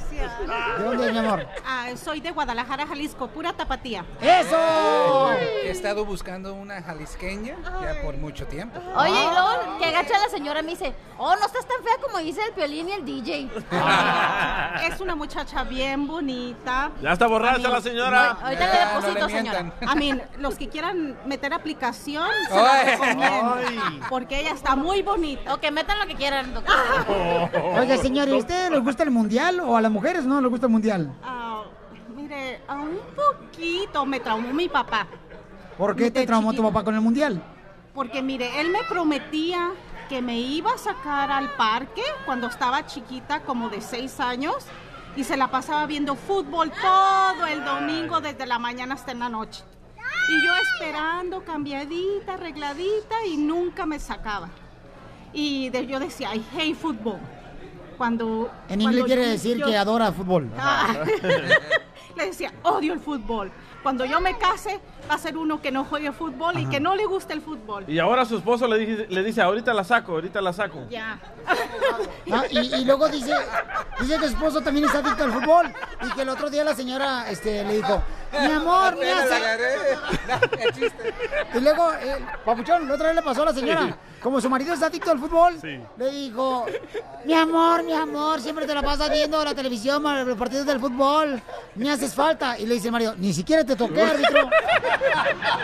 ¿De dónde es, mi amor? Ah, soy de Guadalajara, Jalisco, pura tapatía. ¡Eso! He estado buscando una jalisqueña ya por mucho tiempo. Oye, y luego que agacha la señora me dice, oh, no estás tan fea como dice el piolín y el DJ. (laughs) Es una muchacha bien bonita. Ya está borracha A mí- la señora. No, ahorita le no deposito, le señora. A mí, los que quieran meter aplicación, se la Ay. recomiendo. Ay. Porque ella está muy bonita. O que metan lo que quieran, doctor. (laughs) Oiga, señora, ¿y a usted les gusta el mundial o a las mujeres no les gusta el mundial? Ah, mire, a un poquito me traumó mi papá. ¿Por qué te traumó tu papá con el mundial? Porque mire, él me prometía que me iba a sacar al parque cuando estaba chiquita, como de seis años, y se la pasaba viendo fútbol todo el domingo desde la mañana hasta en la noche. Y yo esperando, cambiadita, arregladita, y nunca me sacaba. Y de- yo decía, I hate fútbol. Cuando, En cuando inglés quiere yo- decir yo- que adora fútbol. Ah. (laughs) le decía, odio el fútbol. Cuando yo me case, va a ser uno que no juegue fútbol y que no le guste el fútbol. Y ahora su esposo le dice, le dice, ahorita la saco, ahorita la saco. Ya. (laughs) Ah, y, y luego dice, dice que su esposo también es adicto al fútbol y que el otro día la señora este, le dijo, mi amor, me (laughs) hace... Y luego, eh, Papuchón, la otra vez le pasó a la señora, como su marido es adicto al fútbol, le dijo, mi amor, mi amor, siempre te la pasas viendo la televisión, los partidos del fútbol, me haces falta. Y le dice el marido, ni siquiera te toqué, árbitro. (laughs)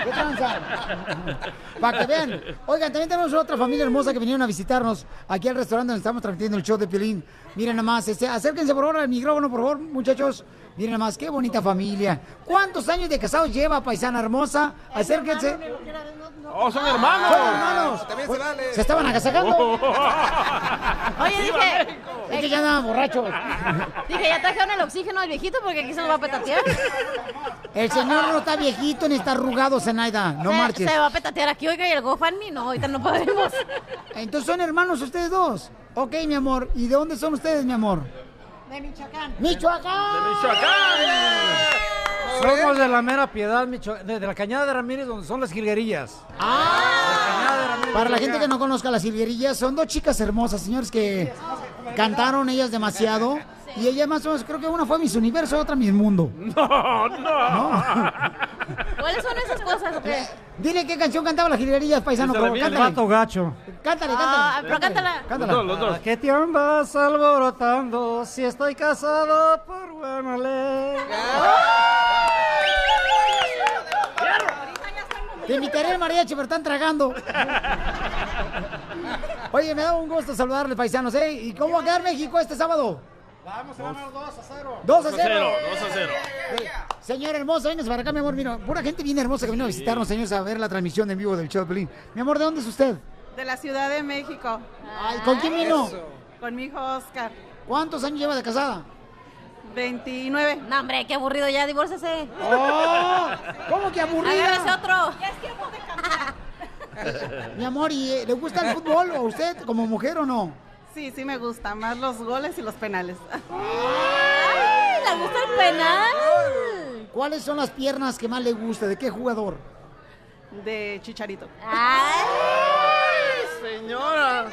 ¿Qué tranza? Para que vean. Oigan, también tenemos otra familia hermosa que vinieron a visitarnos aquí al restaurante donde estamos transmitiendo el show de Piolín. Miren nada más, este, acérquense por favor al micrófono, por favor, muchachos. Miren nada más, qué bonita familia. ¿Cuántos años de casados lleva, paisana hermosa? Acérquense. ¡Oh, son hermanos! Son hermanos. También se vale. Se estaban agasajando. (laughs) Oye, dije, Es que ya andaban borrachos. dije, ya trajeron el oxígeno al viejito porque aquí se nos va a petatear. El señor no está viejito ni está arrugado, Zenaida. No se, marches. se va a petatear aquí, oiga, y el GoFundMe, no, ahorita no podemos. Entonces son hermanos ustedes dos. Ok, mi amor. ¿Y de dónde son ustedes, mi amor? De Michoacán. ¡Michoacán! Somos de la mera piedad, Micho- de, de la cañada de Ramírez, donde son las jilguerillas. Para la gente que no conozca las silverillas, son dos chicas hermosas, señores, que cantaron ellas demasiado. Y ella más o menos, creo que una fue Miss Universo, otra Miss Mundo. (laughs) No, no. (laughs) ¿Cuáles son esas cosas? o qué? Dile qué canción cantaba las jilguerillas, paisano. La favor, vi- cántale. Gato gacho. Cántale, Ah, cántale. pero cántala. Cántala. Los dos, los dos. ¿A qué te andas alborotando si estoy casado por buena ley? Te invitaré al mariachi, pero están tragando. Oye, me da un gusto saludarles, paisanos, ¿eh? ¿Y cómo va a quedar México este sábado? Vamos a ganar 2 a 0. 2 a 0. 2 a 0. Señor hermoso, véngase para acá, mi amor. Mira, pura gente bien hermosa que vino a visitarnos, señores, a ver la transmisión en vivo del show de Pelín. Mi amor, ¿de dónde es usted? De la Ciudad de México. Ay, ¿Con quién vino? Con mi hijo Oscar. ¿Cuántos años lleva de casada? 29. No, hombre, qué aburrido ya, divórcese. ¡Oh! ¿Cómo que aburrida? Agárrese otro. Mi amor, ¿y eh, le gusta el fútbol o usted como mujer o no? Sí, sí me gusta, más los goles y los penales. ¡Ay, le gusta el penal! ¿Cuáles son las piernas que más le gusta? ¿De qué jugador? De Chicharito. ¡Ay! Señora.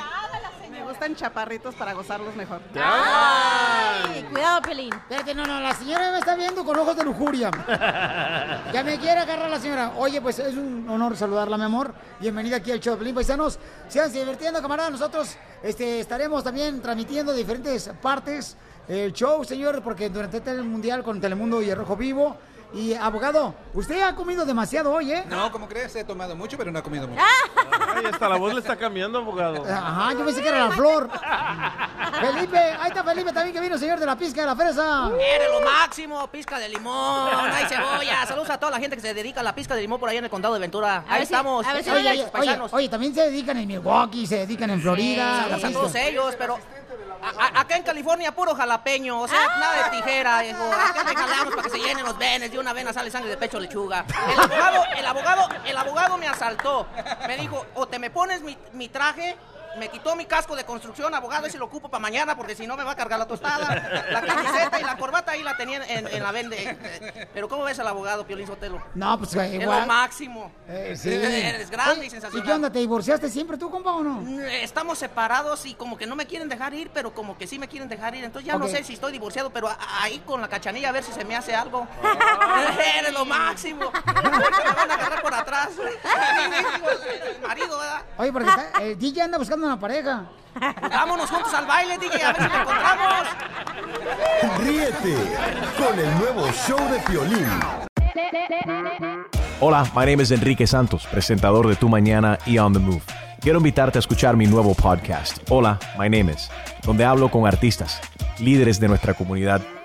Gustan chaparritos para gozarlos mejor. ¡Ay! Cuidado, Pelín. Espérate, no, no, la señora me está viendo con ojos de lujuria. (laughs) Ya me quiere agarrar la señora. Oye, pues es un honor saludarla, mi amor. Bienvenida aquí al show de Pelín Paisanos. Sigan divirtiendo, camaradas. Nosotros este, estaremos también transmitiendo diferentes partes el show, señor, porque durante este mundial con Telemundo y el Rojo Vivo. Y abogado, usted ha comido demasiado hoy, ¿eh? No, como crees, he tomado mucho, pero no he comido mucho. Ay, hasta la voz le está cambiando, abogado. Ajá, yo pensé que era la flor. Felipe, ahí está Felipe también que vino, señor de la pizca de la fresa. Eres lo máximo, pizca de limón, hay cebolla. Saludos a toda la gente que se dedica a la pizca de limón por ahí en el condado de Ventura. A Ahí si- estamos. a ver si Oye, Oye, oye, también se dedican en Milwaukee, se dedican en Florida. Saludos la a todos ellos, pero a- a- acá en California puro jalapeño, o sea, nada de tijera, hijo. Acá te jalamos para que se llenen los venes, de una vena sale sangre de pecho lechuga. El abogado, el abogado, el abogado me asaltó. Me dijo, o te me pones mi, mi traje, me quitó mi casco de construcción, abogado, ese lo ocupo para mañana porque si no me va a cargar la tostada. La camiseta y la corbata ahí la tenía en, en la vende. Pero ¿cómo ves al abogado, Piolín Sotelo? No, pues Es igual. lo máximo. Eh, (laughs) sí. Eres grande Oye, y sensacional. ¿Y qué onda? ¿Te divorciaste siempre tú, compa, o no? Estamos separados y como que no me quieren dejar ir, pero como que sí me quieren dejar ir. Entonces ya no sé si estoy divorciado, pero ahí con la cachanilla a ver si se me hace algo. (laughs) Eres lo máximo. (laughs) me van a agarrar por atrás. el marido, ¿verdad? Oye, porque está- el DJ anda buscando una pareja. Vámonos juntos al baile, DJ, a ver si te encontramos. Ríete con el nuevo show de Piolín. Hola, my name is Enrique Santos, presentador de Tu Mañana y On the Move. Quiero invitarte a escuchar mi nuevo podcast, Hola, my name is, donde hablo con artistas, líderes de nuestra comunidad